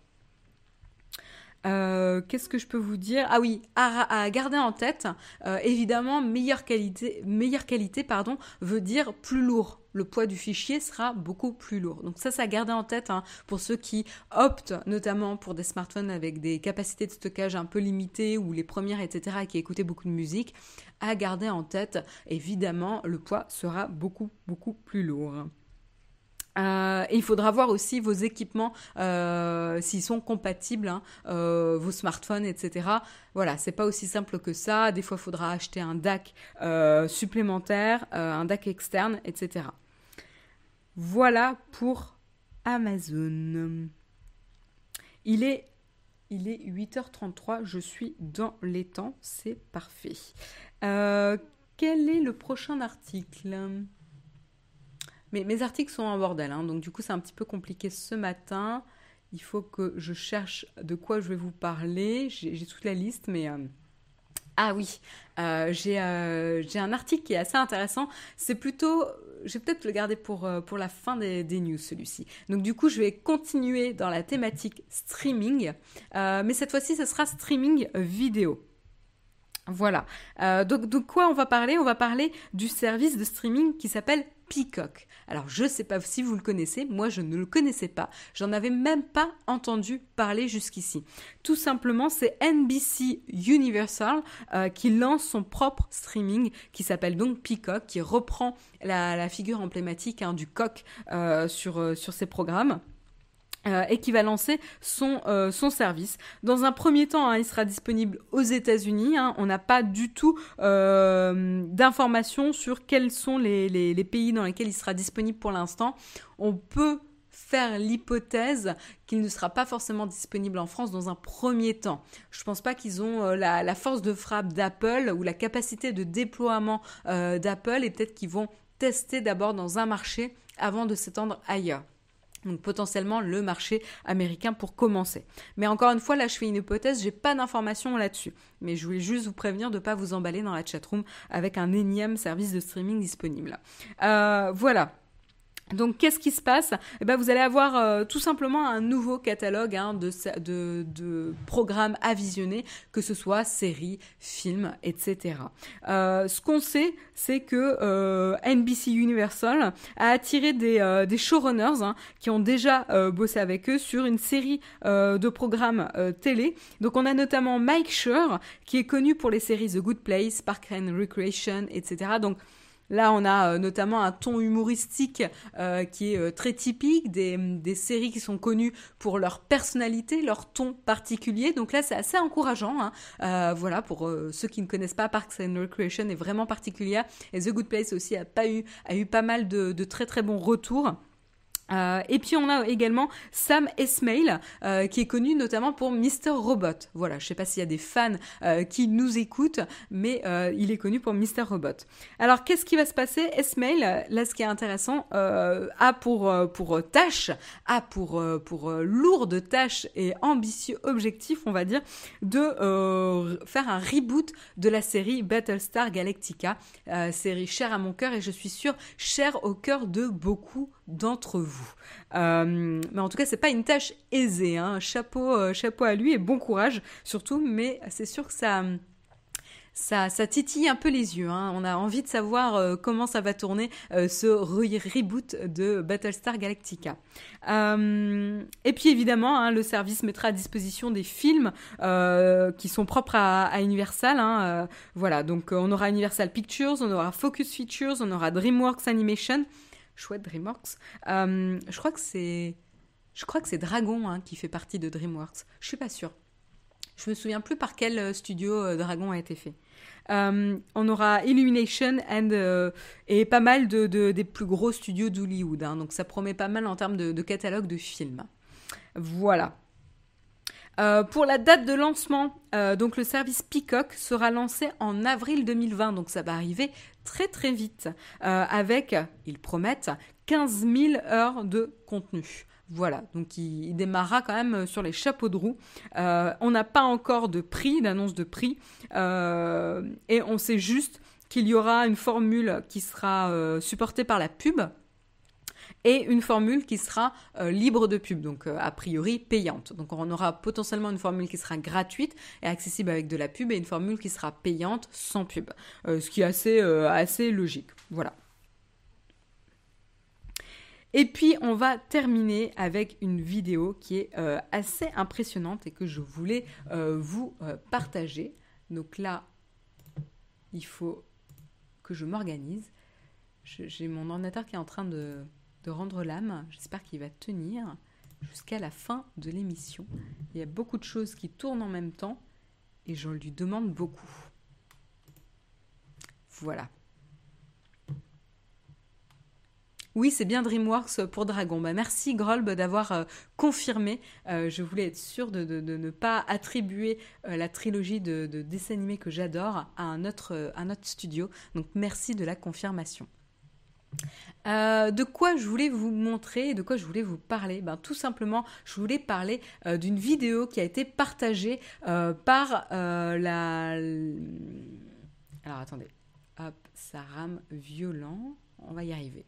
Euh, qu'est-ce que je peux vous dire? Ah oui, à, garder en tête, euh, évidemment, meilleure qualité, meilleure qualité pardon, veut dire plus lourd. Le poids du fichier sera beaucoup plus lourd. Donc ça, ça à garder en tête hein, pour ceux qui optent notamment pour des smartphones avec des capacités de stockage un peu limitées ou les premières, etc., qui écoutaient beaucoup de musique. À garder en tête, évidemment, le poids sera beaucoup, beaucoup plus lourd. Euh, il faudra voir aussi vos équipements euh, s'ils sont compatibles, hein, euh, vos smartphones, etc. Voilà, c'est pas aussi simple que ça. Des fois, il faudra acheter un DAC supplémentaire, un DAC externe, etc. Voilà pour Amazon. Il est, il est 8h33, je suis dans les temps, c'est parfait. quel est le prochain article? Mais mes articles sont en bordel, hein, donc du coup c'est un petit peu compliqué ce matin. Il faut que je cherche de quoi je vais vous parler. J'ai toute la liste, mais... Euh, ah oui, euh, euh, j'ai un article qui est assez intéressant. C'est plutôt, je vais peut-être le garder pour, pour la fin des, des news, celui-ci. Donc du coup, je vais continuer dans la thématique streaming, mais cette fois-ci, ce sera streaming vidéo. Voilà. donc de quoi on va parler? On va parler du service de streaming qui s'appelle Peacock. Alors je ne sais pas si vous le connaissez, moi je ne le connaissais pas, j'en avais même pas entendu parler jusqu'ici. Tout simplement c'est NBC Universal euh, qui lance son propre streaming qui s'appelle donc Peacock, qui reprend la, figure emblématique hein, du coq euh, euh, sur ses programmes. Euh, et qui va lancer son, euh, son service. Dans un premier temps, hein, il sera disponible aux États-Unis. Hein. On n'a pas du tout euh, d'informations sur quels sont les, les, les, pays dans lesquels il sera disponible pour l'instant. On peut faire l'hypothèse qu'il ne sera pas forcément disponible en France dans un premier temps. Je ne pense pas qu'ils ont la, la, force de frappe d'Apple ou la capacité de déploiement d'Apple et peut-être qu'ils vont tester d'abord dans un marché avant de s'étendre ailleurs. Donc potentiellement le marché américain pour commencer. Mais encore une fois, là je fais une hypothèse, j'ai pas d'informations là-dessus. Mais je voulais juste vous prévenir de ne pas vous emballer dans la chatroom avec un énième service de streaming disponible. Euh, voilà. Donc qu'est-ce qui se passe? Eh ben, Vous allez avoir euh, tout simplement un nouveau catalogue hein, de, de, programmes à visionner, que ce soit séries, films, etc. Euh, ce qu'on sait, c'est que euh, NBC Universal a attiré des, des showrunners hein, qui ont déjà bossé avec eux sur une série de programmes télé. Donc on a notamment Mike Schur, qui est connu pour les séries The Good Place, Park and Recreation, etc. Donc Là, on a notamment un ton humoristique qui est très typique des, séries qui sont connues pour leur personnalité, leur ton particulier. Donc là, c'est assez encourageant. Hein. voilà, pour ceux qui ne connaissent pas, Parks and Recreation est vraiment particulière. Et The Good Place aussi a, pas eu, pas mal de très très bons retours. Euh, et puis on a également Sam Esmail euh, qui est connu notamment pour Mr Robot. Voilà, je sais pas s'il y a des fans euh, qui nous écoutent, mais il est connu pour Mr Robot. Alors qu'est-ce qui va se passer? Esmail, là ce qui est intéressant, a pour tâche, a pour pour lourde tâche et ambitieux objectif, on va dire, de faire un reboot de la série Battlestar Galactica, série chère à mon cœur et je suis sûre chère au cœur de beaucoup d'entre Euh, mais en tout cas, c'est pas une tâche aisée. Hein. Chapeau, euh, chapeau à lui et bon courage surtout. Mais c'est sûr que ça, ça, ça titille un peu les yeux. Hein. On a envie de savoir euh, comment ça va tourner ce reboot de Battlestar Galactica. et puis évidemment, hein, le service mettra à disposition des films qui sont propres à, à Universal. voilà, donc on aura Universal Pictures, on aura Focus Features, on aura DreamWorks Animation chouette DreamWorks. Euh, je crois que c'est, Dragon hein, qui fait partie de DreamWorks. Je suis pas sûre. Je me souviens plus par quel euh, studio euh, Dragon a été fait. on aura Illumination and, et pas mal de, des plus gros studios d'Hollywood. Hein. donc ça promet pas mal en termes de, catalogue de films. Voilà. Pour la date de lancement, donc le service Peacock sera lancé en avril 2020, donc ça va arriver très très vite, euh, avec, ils promettent, 15 000 heures de contenu. Voilà, donc il, démarrera quand même sur les chapeaux de roue. on n'a pas encore de prix, d'annonce de prix, et on sait juste qu'il y aura une formule qui sera supportée par la pub, et une formule qui sera euh, libre de pub, donc euh, a priori payante. Donc on aura potentiellement une formule qui sera gratuite et accessible avec de la pub et une formule qui sera payante sans pub, euh, ce qui est assez, assez logique. Voilà. Et puis on va terminer avec une vidéo qui est assez impressionnante et que je voulais vous partager. Donc là, il faut que je m'organise. J'ai mon ordinateur qui est en train de, de rendre l'âme. J'espère qu'il va tenir jusqu'à la fin de l'émission. Il y a beaucoup de choses qui tournent en même temps et je lui demande beaucoup. Voilà. Oui, c'est bien DreamWorks pour Dragon. Bah, merci Grolb d'avoir euh, confirmé. Euh, je voulais être sûre de, ne pas attribuer euh, la trilogie de, de dessins animés que j'adore à un autre, un autre studio. Donc merci de la confirmation. Euh, de quoi je voulais vous montrer, de quoi je voulais vous parler? Ben, Tout simplement, je voulais parler euh, d'une vidéo qui a été partagée euh, par la... Alors attendez, hop, ça rame violent, on va y arriver.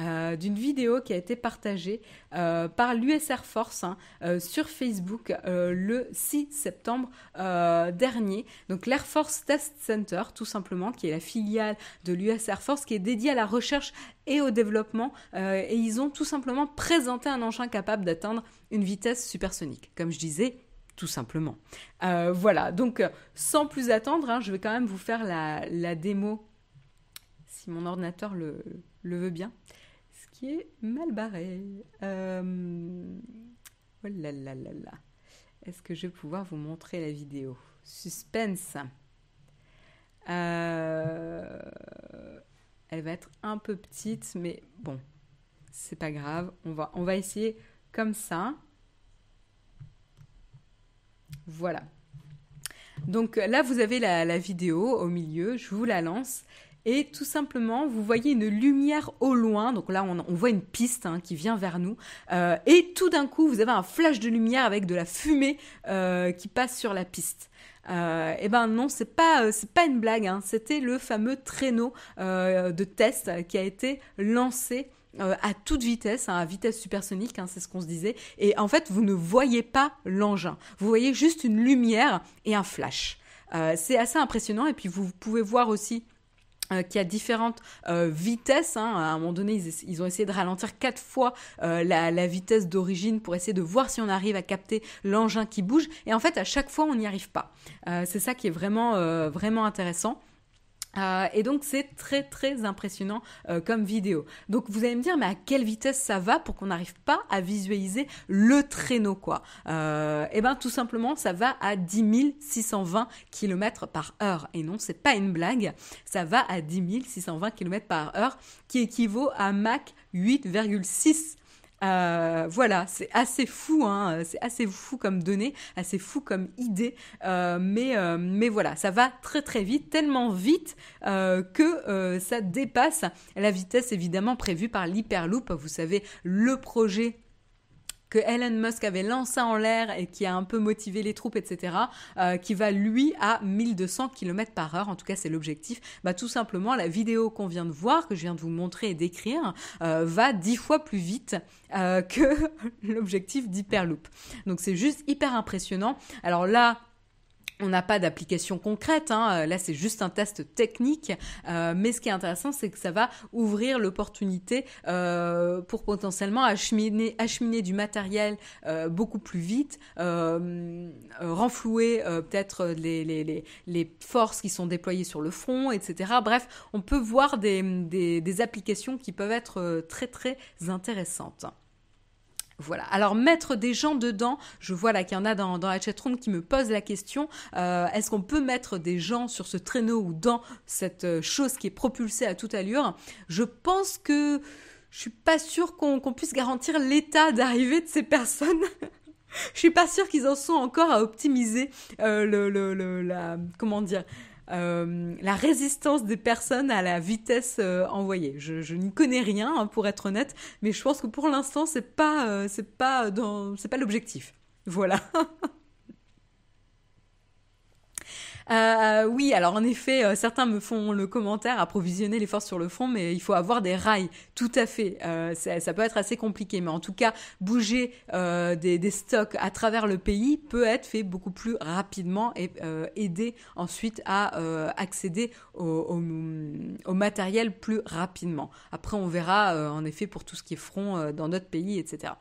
Euh, d'une vidéo qui a été partagée euh, par l'US Air Force hein, euh, sur Facebook le 6 septembre dernier. Donc l'Air Force Test Center, tout simplement, qui est la filiale de l'US Air Force, qui est dédiée à la recherche et au développement. et ils ont tout simplement présenté un engin capable d'atteindre une vitesse supersonique. Comme je disais, tout simplement. voilà, donc sans plus attendre, hein, je vais quand même vous faire la, démo, si mon ordinateur le veut bien mal barré. Euh... Oh là là là là. Est-ce que je vais pouvoir vous montrer la vidéo? Suspense. Euh... Elle va être un peu petite, mais bon, c'est pas grave. On va, on va essayer comme ça. Voilà. Donc là, vous avez la, la vidéo au milieu. Je vous la lance et tout simplement, vous voyez une lumière au loin. Donc là, on, voit une piste hein, qui vient vers nous. Euh, et tout d'un coup, vous avez un flash de lumière avec de la fumée euh, qui passe sur la piste. Euh, eh ben non, c'est pas c'est pas une blague. Hein. C'était le fameux traîneau de test qui a été lancé à toute vitesse, hein, à vitesse supersonique, c'est ce qu'on se disait. Et en fait, vous ne voyez pas l'engin. Vous voyez juste une lumière et un flash. c'est assez impressionnant. Et puis vous pouvez voir aussi euh, qui a différentes euh, vitesses. Hein. À un moment donné, ils, ont essayé de ralentir quatre fois euh, la, vitesse d'origine pour essayer de voir si on arrive à capter l'engin qui bouge. Et en fait, à chaque fois, on n'y arrive pas. c'est ça qui est vraiment, vraiment intéressant. Euh, et donc c'est très très impressionnant euh, comme vidéo. Donc vous allez me dire mais à quelle vitesse ça va pour qu'on n'arrive pas à visualiser le traîneau quoi? Euh, Eh ben tout simplement ça va à 10 620 km par heure. Et non c'est pas une blague, ça va à 10 620 km par heure qui équivaut à Mach 8,6 euh, voilà, c'est assez fou, hein, c'est assez fou comme données, assez fou comme idée, euh, mais, euh, mais voilà, ça va très très vite, tellement vite que ça dépasse la vitesse évidemment prévue par l'Hyperloop. Vous savez, le projet que Elon Musk avait lancé en l'air et qui a un peu motivé les troupes, etc., euh, qui va lui à 1200 km par heure. En tout cas, c'est l'objectif. Bah, tout simplement, la vidéo qu'on vient de voir, que je viens de vous montrer et décrire, euh, va dix fois plus vite euh, que [LAUGHS] l'objectif d'Hyperloop. Donc, c'est juste hyper impressionnant. Alors là, on n'a pas d'application concrète, hein. euh, là c'est juste un test technique, euh, mais ce qui est intéressant c'est que ça va ouvrir l'opportunité euh, pour potentiellement acheminer, du matériel beaucoup plus vite, renflouer peut-être les, forces qui sont déployées sur le front, etc. Bref, on peut voir des, des applications qui peuvent être très très intéressantes. Voilà. Alors mettre des gens dedans, je vois là qu'il y en a dans, dans la chatroom qui me posent la question euh, est-ce qu'on peut mettre des gens sur ce traîneau ou dans cette euh, chose qui est propulsée à toute allure? Je pense que je suis pas sûre qu'on puisse garantir l'état d'arrivée de ces personnes. [LAUGHS] je suis pas sûre qu'ils en sont encore à optimiser euh, le, le, la comment dire euh, la résistance des personnes à la vitesse euh, envoyée. Je, n'y connais rien hein, pour être honnête, mais je pense que pour l'instant c'est pas euh, c'est pas dans c'est pas l'objectif. Voilà. [LAUGHS] Euh, oui, alors en effet, euh, certains me font le commentaire approvisionner les forces sur le front, mais il faut avoir des rails. Tout à fait. Euh, ça, peut être assez compliqué, mais en tout cas, bouger des, stocks à travers le pays peut être fait beaucoup plus rapidement et aider ensuite à accéder au, matériel plus rapidement. Après, on verra en effet pour tout ce qui est front dans notre pays, etc.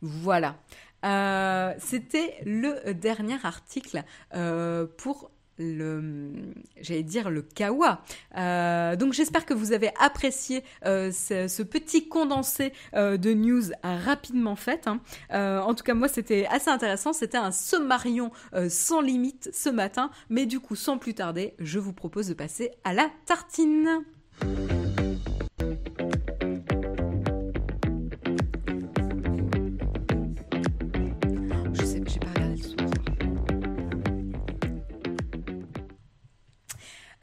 Voilà. Euh, c'était le dernier article euh, pour le, j'allais dire le kawa. Euh, donc j'espère que vous avez apprécié ce, petit condensé de news rapidement fait. Hein. en tout cas moi c'était assez intéressant. C'était un sommarion sans limite ce matin, mais du coup sans plus tarder, je vous propose de passer à la tartine.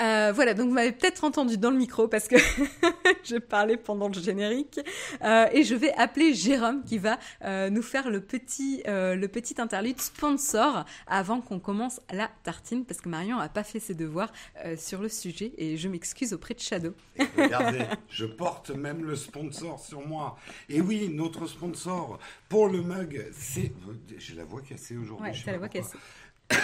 Euh, voilà, donc vous m'avez peut-être entendu dans le micro parce que [LAUGHS] je parlais pendant le générique. Euh, et je vais appeler Jérôme qui va euh, nous faire le petit, le petit interlude sponsor avant qu'on commence la tartine parce que Marion n'a pas fait ses devoirs sur le sujet et je m'excuse auprès de Shadow. [LAUGHS] regardez, je porte même le sponsor sur moi. Et oui, notre sponsor pour le mug, c'est... J'ai la voix cassée aujourd'hui. Ouais, t'as la voix cassée. [COUGHS]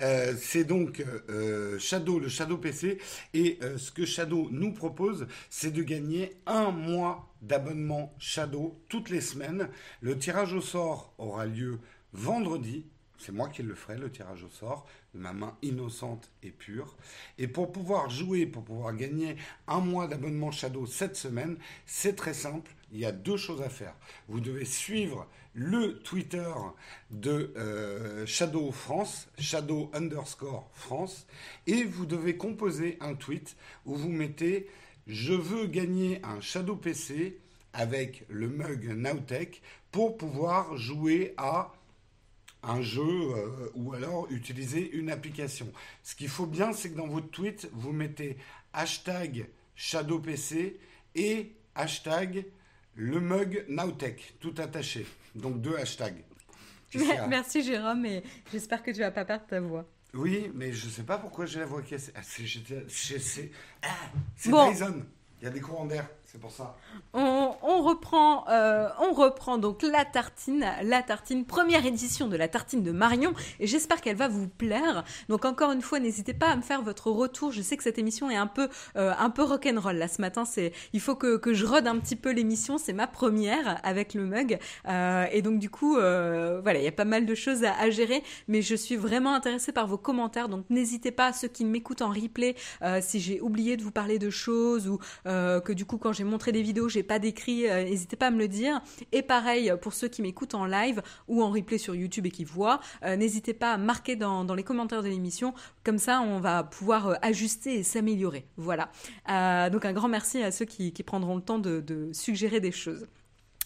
Euh, c'est donc euh, Shadow, le Shadow PC. Et euh, ce que Shadow nous propose, c'est de gagner un mois d'abonnement Shadow toutes les semaines. Le tirage au sort aura lieu vendredi. C'est moi qui le ferai, le tirage au sort, de ma main innocente et pure. Et pour pouvoir jouer, pour pouvoir gagner un mois d'abonnement Shadow cette semaine, c'est très simple. Il y a deux choses à faire. Vous devez suivre le Twitter de euh, Shadow France, Shadow underscore France, et vous devez composer un tweet où vous mettez je veux gagner un Shadow PC avec le mug Nowtech pour pouvoir jouer à un jeu euh, ou alors utiliser une application. Ce qu'il faut bien, c'est que dans votre tweet, vous mettez hashtag Shadow PC et hashtag le mug Nowtech, tout attaché. Donc deux hashtags. Merci Jérôme et j'espère que tu vas pas perdre ta voix. Oui, mais je sais pas pourquoi j'ai la voix cassée. Ah, c'est ah, bon. Il y a des courants d'air. C'est pour ça. On, reprend, euh, on reprend donc la tartine, la tartine, première édition de la tartine de Marion, et j'espère qu'elle va vous plaire. Donc encore une fois, n'hésitez pas à me faire votre retour. Je sais que cette émission est un peu, euh, un peu rock'n'roll là ce matin. C'est, il faut que, que je rode un petit peu l'émission. C'est ma première avec le mug, euh, et donc du coup, voilà, il y a pas mal de choses à, à, gérer, mais je suis vraiment intéressée par vos commentaires. Donc n'hésitez pas ceux qui m'écoutent en replay, si j'ai oublié de vous parler de choses ou que du coup quand j'ai montré des vidéos, j'ai pas d'écrit, euh, n'hésitez pas à me le dire. Et pareil pour ceux qui m'écoutent en live ou en replay sur YouTube et qui voient, euh, n'hésitez pas à marquer dans, les commentaires de l'émission. Comme ça, on va pouvoir euh, ajuster et s'améliorer. Voilà. donc un grand merci à ceux qui, prendront le temps de suggérer des choses.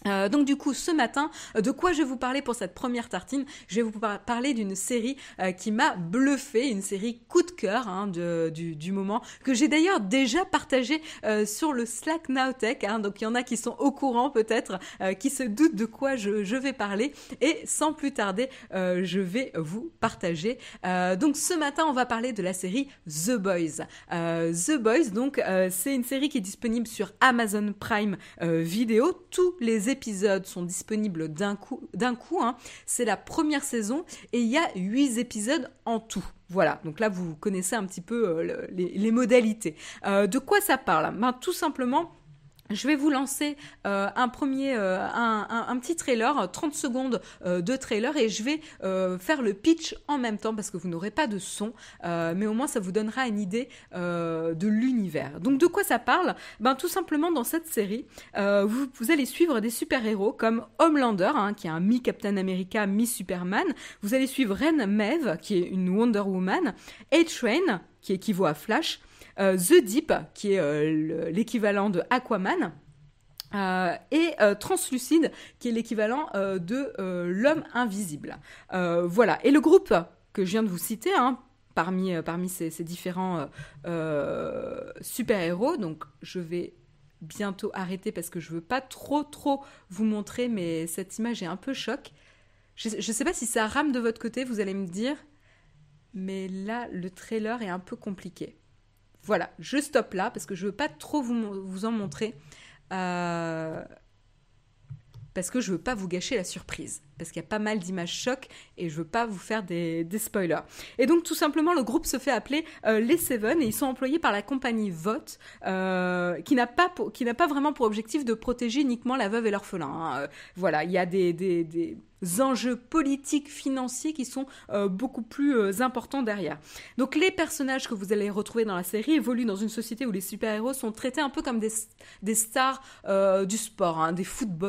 Euh, donc du coup, ce matin, euh, de quoi je vais vous parler pour cette première tartine? Je vais vous parler d'une série euh, qui m'a bluffé, une série coup de cœur hein, du, moment, que j'ai d'ailleurs déjà partagé sur le Slack Nowtech. Hein, donc il y en a qui sont au courant peut-être, qui se doutent de quoi je, vais parler. Et sans plus tarder, je vais vous partager. donc ce matin, on va parler de la série The Boys. The Boys, donc c'est une série qui est disponible sur Amazon Prime Video. Tous les épisodes sont disponibles d'un coup. Hein. C'est la première saison et il y a huit épisodes en tout. Voilà, donc là vous connaissez un petit peu euh, les, modalités. Euh, de quoi ça parle? Ben, Tout simplement, je vais vous lancer euh, un premier, euh, un, petit trailer, 30 secondes euh, de trailer, et je vais faire le pitch en même temps parce que vous n'aurez pas de son, mais au moins ça vous donnera une idée de l'univers. Donc de quoi ça parle? Ben tout simplement dans cette série, vous, allez suivre des super-héros comme Homelander, hein, qui est un mi-Captain America, mi-Superman. Vous allez suivre Ren Maeve, qui est une Wonder Woman, A-Train, qui équivaut à Flash, The Deep, qui est euh, l'équivalent de Aquaman. Euh, et Translucide, qui est l'équivalent de l'homme invisible. voilà. Et le groupe que je viens de vous citer, hein, parmi, parmi ces, ces différents super-héros, donc je vais bientôt arrêter parce que je veux pas trop trop vous montrer, mais cette image est un peu choc. Je ne sais pas si ça rame de votre côté, vous allez me dire, mais là le trailer est un peu compliqué. Voilà, je stoppe là parce que je ne veux pas trop vous, en montrer. Euh, parce que je veux pas vous gâcher la surprise. Parce qu'il y a pas mal d'images chocs et je veux pas vous faire des, spoilers. Et donc tout simplement le groupe se fait appeler euh, les Seven et ils sont employés par la compagnie Vote euh, qui n'a pas pas vraiment pour objectif de protéger uniquement la veuve et l'orphelin. Hein. voilà, il y a des, des enjeux politiques, financiers qui sont euh, beaucoup plus euh, importants derrière. Donc les personnages que vous allez retrouver dans la série évoluent dans une société où les super-héros sont traités un peu comme des, stars euh, du sport, hein, des,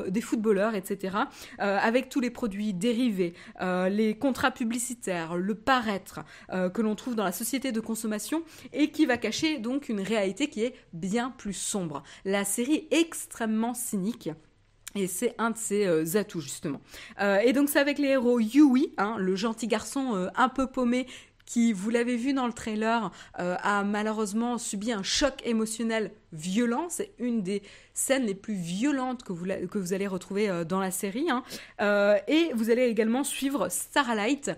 des footballeurs, etc. avec tous les produits dérivés, les contrats publicitaires, le paraître que l'on trouve dans la société de consommation et qui va cacher donc une réalité qui est bien plus sombre. La série est extrêmement cynique. Et c'est un de ses euh, atouts justement. Euh, et donc c'est avec les héros Yui, hein, le gentil garçon euh, un peu paumé qui, vous l'avez vu dans le trailer, a malheureusement subi un choc émotionnel violent. C'est une des scènes les plus violentes que vous, que vous allez retrouver dans la série. Hein. et vous allez également suivre Starlight,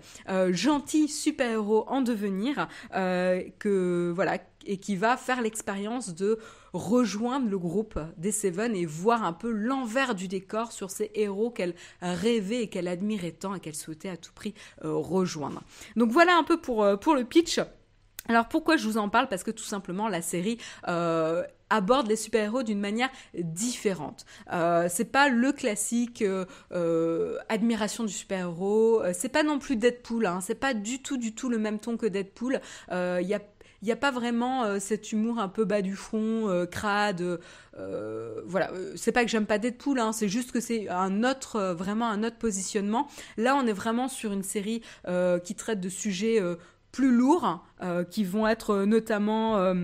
gentil super-héros en devenir, que voilà et qui va faire l'expérience de rejoindre le groupe des Seven et voir un peu l'envers du décor sur ces héros qu'elle rêvait et qu'elle admirait tant et qu'elle souhaitait à tout prix euh, rejoindre. Donc voilà un peu pour, euh, pour le pitch. Alors pourquoi je vous en parle? Parce que tout simplement la série euh, aborde les super-héros d'une manière différente. C'est pas le classique admiration du super-héros, c'est pas non plus Deadpool, hein, c'est pas du tout du tout le même ton que Deadpool. Il y a il n'y a pas vraiment euh, cet humour un peu bas du front, euh, crade. Euh, voilà, c'est pas que j'aime pas Deadpool, hein, c'est juste que c'est un autre, vraiment un autre positionnement. Là, on est vraiment sur une série qui traite de sujets plus lourds, qui vont être notamment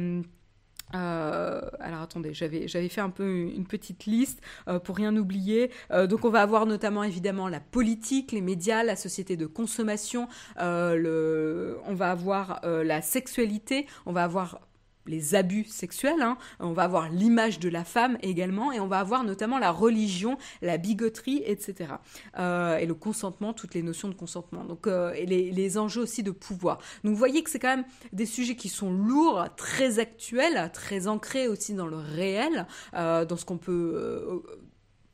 euh, alors attendez, j'avais fait un peu une petite liste euh, pour rien oublier. Euh, donc on va avoir notamment évidemment la politique, les médias, la société de consommation. on va avoir la sexualité. On va avoir les abus sexuels, hein. on va avoir l'image de la femme également, et on va avoir notamment la religion, la bigoterie, etc. Euh, et le consentement, toutes les notions de consentement. Donc, euh, et les, les, enjeux aussi de pouvoir. Donc, vous voyez que c'est quand même des sujets qui sont lourds, très actuels, très ancrés aussi dans le réel, euh, dans ce qu'on peut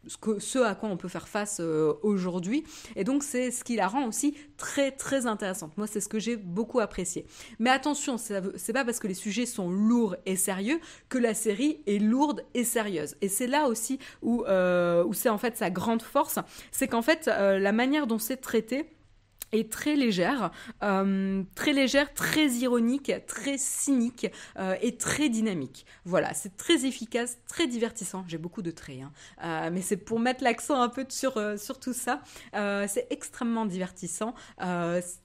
ce, à quoi on peut faire face euh, aujourd'hui. Et donc, c'est ce qui la rend aussi très, très intéressante. Moi, c'est ce que j'ai beaucoup apprécié. Mais attention, c'est pas parce que les sujets sont lourds et sérieux que la série est lourde et sérieuse. Et c'est là aussi où, euh, où c'est en fait sa grande force. C'est qu'en fait, euh, la manière dont c'est traité, est très légère, euh, très légère, très ironique, très cynique euh, et très dynamique. Voilà, c'est très efficace, très divertissant. J'ai beaucoup de traits, hein. euh, mais c'est pour mettre l'accent un peu sur, sur tout ça. c'est extrêmement divertissant.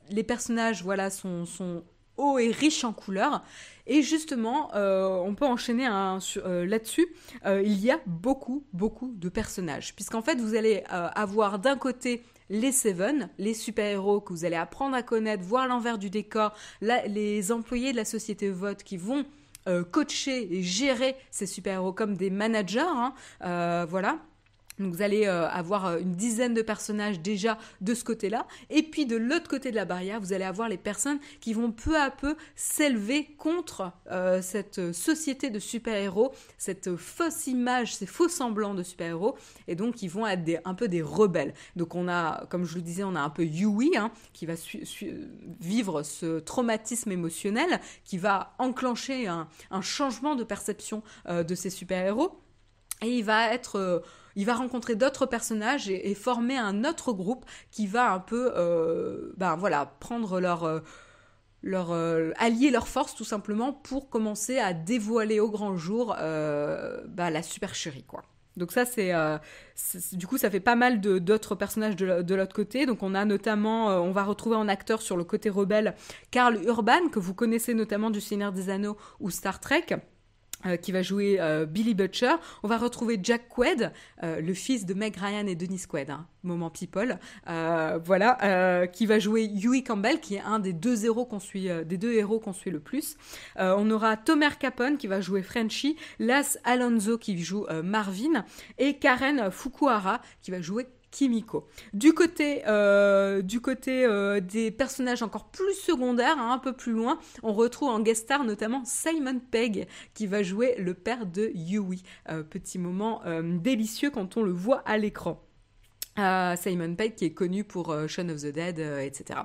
les personnages, voilà, sont, sont hauts et riches en couleurs. Et justement, on peut enchaîner là-dessus. il y a beaucoup, beaucoup de personnages, puisqu'en fait, vous allez avoir d'un côté les Seven, les super-héros que vous allez apprendre à connaître, voir l'envers du décor, les employés de la société Vote qui vont euh, coacher et gérer ces super-héros comme des managers, hein, euh, voilà. Vous allez euh, avoir euh, une dizaine de personnages déjà de ce côté-là. Et puis de l'autre côté de la barrière, vous allez avoir les personnes qui vont peu à peu s'élever contre euh, cette société de super-héros, cette fausse image, ces faux semblants de super-héros. Et donc ils vont être un peu des rebelles. Donc on a, comme je le disais, on a un peu Yui hein, qui va vivre ce traumatisme émotionnel, qui va enclencher un, changement de perception de ces super-héros. Et il va être il va rencontrer d'autres personnages et, former un autre groupe qui va un peu, euh, ben voilà, prendre leur, euh, leur euh, allier leurs forces tout simplement pour commencer à dévoiler au grand jour ben, la supercherie quoi. Donc ça c'est du coup ça fait pas mal d'autres personnages de, l'autre côté. Donc on a notamment on va retrouver en acteur sur le côté rebelle Karl Urban que vous connaissez notamment du Seigneur des Anneaux ou Star Trek. Euh, qui va jouer euh, Billy Butcher. On va retrouver Jack Quaid, euh, le fils de Meg Ryan et Dennis Quaid, hein, moment people. voilà, qui va jouer Huey Campbell, qui est un des deux héros qu'on suit, des deux héros qu'on suit le plus. on aura Tomer Capone qui va jouer Frenchie, Las Alonso qui joue Marvin et Karen Fukuhara qui va jouer Kimiko. Du côté, euh, euh, des personnages encore plus secondaires, hein, un peu plus loin, on retrouve en guest star notamment Simon Pegg qui va jouer le père de Yui. Euh, petit moment délicieux quand on le voit à l'écran. Simon Pegg qui est connu pour Shaun of the Dead, etc.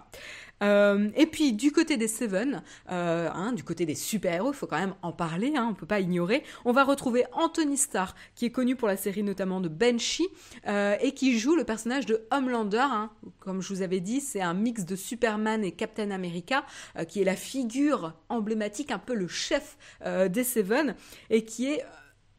Euh, et puis du côté des Seven, euh, hein, du côté des super-héros, il faut quand même en parler, hein, on peut pas ignorer. On va retrouver Anthony Starr, qui est connu pour la série notamment de Banshee, euh, et qui joue le personnage de Homelander. Hein. Comme je vous avais dit, c'est un mix de Superman et Captain America, qui est la figure emblématique, un peu le chef des Seven, et qui est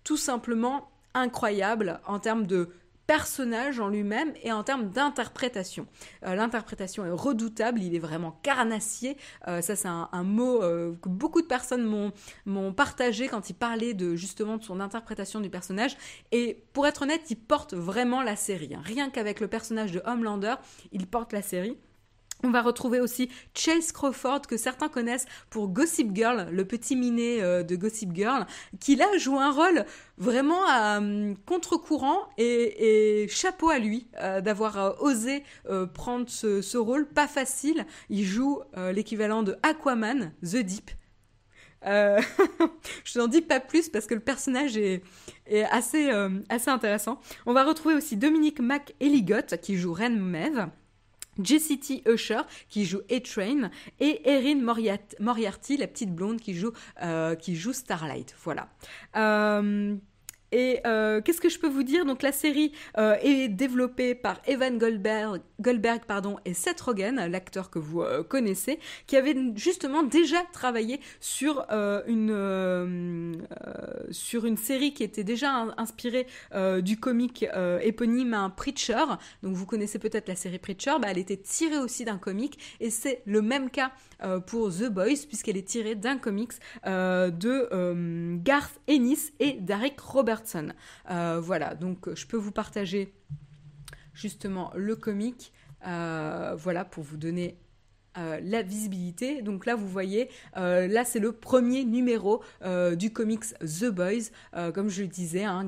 tout simplement incroyable en termes de personnage en lui-même et en termes d'interprétation. Euh, l'interprétation est redoutable, il est vraiment carnassier. Euh, ça, c'est un, mot euh, que beaucoup de personnes m'ont partagé quand ils parlaient de justement de son interprétation du personnage. Et pour être honnête, il porte vraiment la série. Hein. Rien qu'avec le personnage de Homelander, il porte la série. On va retrouver aussi Chase Crawford, que certains connaissent pour Gossip Girl, le petit minet euh, de Gossip Girl, qui là joue un rôle vraiment à hum, contre-courant et, chapeau à lui euh, d'avoir euh, osé prendre ce, rôle, pas facile. Il joue l'équivalent de Aquaman, The Deep. [LAUGHS] je n'en dis pas plus parce que le personnage est, assez, intéressant. On va retrouver aussi Dominique McElligott qui joue Ren Mev. J.C.T. Usher qui joue A-Train et Erin Moriarty, la petite blonde qui joue, euh, qui joue Starlight. Voilà. Euh, et euh, qu'est-ce que je peux vous dire? Donc la série euh, est développée par Evan Goldberg, et Seth Rogen, l'acteur que vous euh, connaissez, qui avait justement déjà travaillé sur une série qui était déjà inspirée du comic éponyme Preacher. Donc vous connaissez peut-être la série Preacher. Bah, elle était tirée aussi d'un comic et c'est le même cas pour The Boys puisqu'elle est tirée d'un comics de Garth Ennis et Derek Roberts. Euh, voilà, donc je peux vous partager justement le comic, euh, voilà, pour vous donner la visibilité. Donc là, vous voyez, là c'est le premier numéro du comics The Boys, comme je le disais, hein,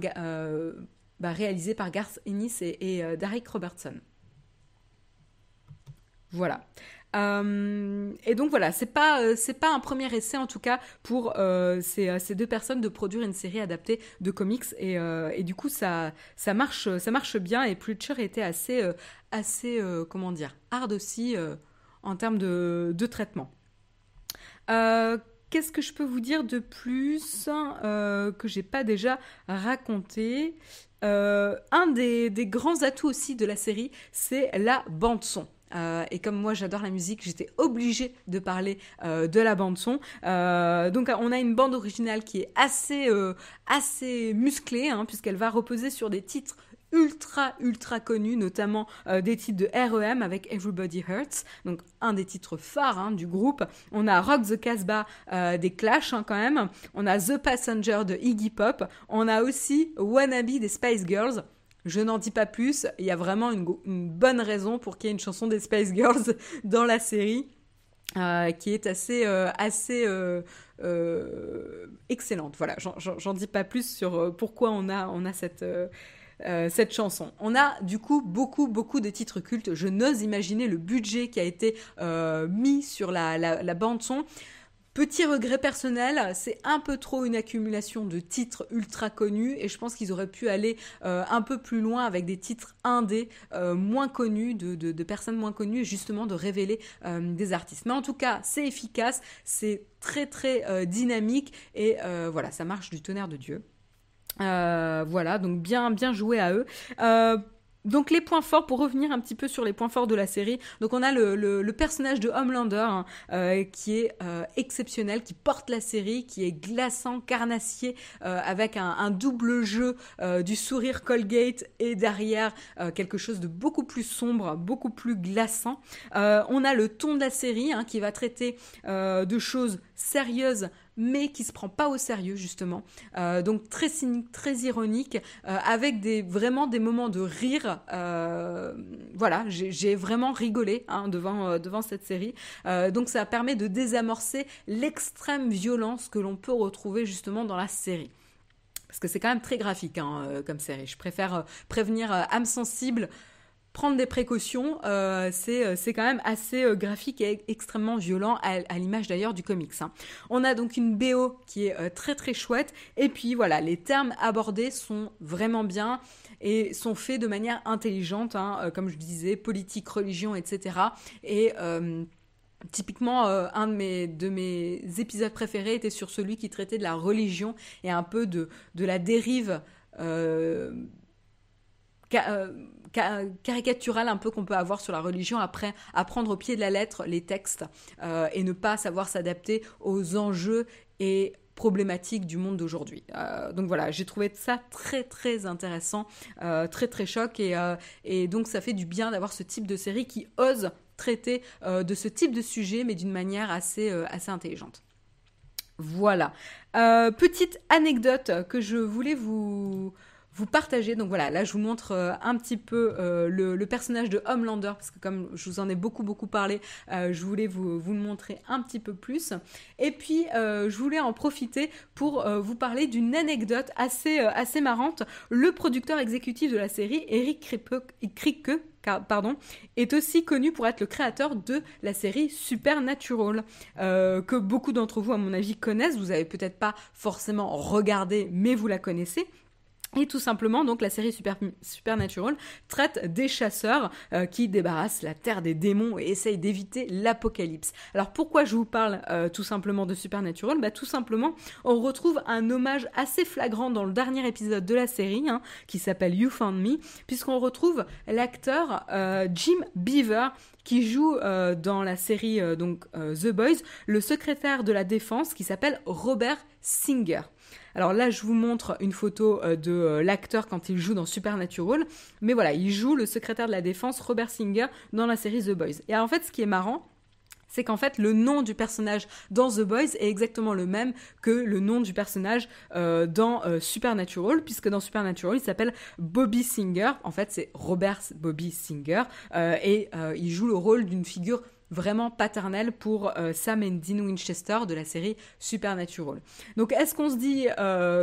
bah, réalisé par Garth Ennis et, et Derek Robertson. Voilà. Euh, et donc voilà, c'est pas euh, c'est pas un premier essai en tout cas pour euh, ces, ces, deux personnes de produire une série adaptée de comics et, et du coup ça ça marche ça marche bien et Preacher était assez assez comment dire hard aussi en termes de, de traitement. Qu'est-ce que je peux vous dire de plus que j'ai pas déjà raconté? Un des, des grands atouts aussi de la série, c'est la bande son. Euh, et comme moi j'adore la musique, j'étais obligée de parler euh, de la bande son. Euh, donc on a une bande originale qui est assez assez musclée, hein, puisqu'elle va reposer sur des titres ultra ultra connus, notamment des titres de REM avec Everybody Hurts, donc un des titres phares hein, du groupe. On a Rock the Casbah des Clash hein, quand même. On a The Passenger de Iggy Pop. On a aussi Wannabe des Spice Girls. Je n'en dis pas plus, il y a vraiment une, bonne raison pour qu'il y ait une chanson des Spice Girls [LAUGHS] dans la série. Euh, qui est assez, euh, assez euh, excellente. Voilà, j'en dis pas plus sur pourquoi on a, cette, chanson. On a du coup beaucoup, beaucoup de titres cultes. Je n'ose imaginer le budget qui a été mis sur la, la bande son. Petit regret personnel, c'est un peu trop une accumulation de titres ultra connus et je pense qu'ils auraient pu aller euh, un peu plus loin avec des titres indés euh, moins connus, de, personnes moins connues et justement de révéler euh, des artistes. Mais en tout cas, c'est efficace, c'est très très dynamique et voilà, ça marche du tonnerre de Dieu. voilà, donc bien bien joué à eux. Donc les points forts, pour revenir un petit peu sur les points forts de la série, donc on a le, personnage de Homelander hein, euh, qui est euh, exceptionnel, qui porte la série, qui est glaçant, carnassier, euh, avec un, double jeu du sourire Colgate et derrière quelque chose de beaucoup plus sombre, beaucoup plus glaçant. on a le ton de la série hein, qui va traiter de choses sérieuses mais qui se prend pas au sérieux justement. Euh, donc très cynique, très ironique, euh, avec des vraiment des moments de rire. Euh, voilà, j'ai vraiment rigolé hein, devant devant cette série. donc ça permet de désamorcer l'extrême violence que l'on peut retrouver justement dans la série parce que c'est quand même très graphique hein, comme série. Je préfère prévenir âme sensible prendre des précautions, euh, euh, c'est quand même assez euh, graphique et extrêmement violent, à, l'image d'ailleurs du comics. Hein. On a donc une BO qui est très très chouette, et puis voilà, les termes abordés sont vraiment bien et sont faits de manière intelligente, hein, comme je disais, politique, religion, etc. Et Typiquement, un de mes, de mes épisodes préférés était sur celui qui traitait de la religion et un peu de, de la dérive caricaturale un peu qu'on peut avoir sur la religion après apprendre au pied de la lettre les textes euh, et ne pas savoir s'adapter aux enjeux et problématiques du monde d'aujourd'hui. Euh, donc voilà, j'ai trouvé ça très très intéressant, euh, très très choc et, donc ça fait du bien d'avoir ce type de série qui ose traiter de ce type de sujet mais d'une manière assez intelligente. Voilà. petite anecdote que je voulais vous, vous partagez. Donc voilà, là je vous montre euh, un petit peu euh, le, personnage de Homelander, parce que comme je vous en ai beaucoup beaucoup parlé, euh, je voulais vous, vous, le montrer un petit peu plus. Et puis je voulais en profiter pour vous parler d'une anecdote assez, assez marrante. Le producteur exécutif de la série, Eric Kripke, pardon, est aussi connu pour être le créateur de la série Supernatural, que beaucoup d'entre vous, à mon avis, connaissent. Vous avez peut-être pas forcément regardé, mais vous la connaissez. Et tout simplement, donc la série Super, Supernatural traite des chasseurs euh, qui débarrassent la terre des démons et essayent d'éviter l'apocalypse. Alors pourquoi je vous parle euh, tout simplement de Supernatural? Bah, Tout simplement, on retrouve un hommage assez flagrant dans le dernier épisode de la série, hein, qui s'appelle You Found Me, puisqu'on retrouve l'acteur euh, Jim Beaver qui joue dans la série donc The Boys le secrétaire de la défense qui s'appelle Robert Singer. Alors là, je vous montre une photo euh, de euh, l'acteur quand il joue dans Supernatural. Mais voilà, il joue le secrétaire de la défense Robert Singer dans la série The Boys. Et en fait, ce qui est marrant, c'est qu'en fait le nom du personnage dans The Boys est exactement le même que le nom du personnage euh, dans Supernatural, puisque dans Supernatural il s'appelle Bobby Singer, en fait c'est Robert Bobby Singer, et il joue le rôle d'une figure vraiment paternel pour Sam et Dean Winchester de la série Supernatural. Donc est-ce qu'on se dit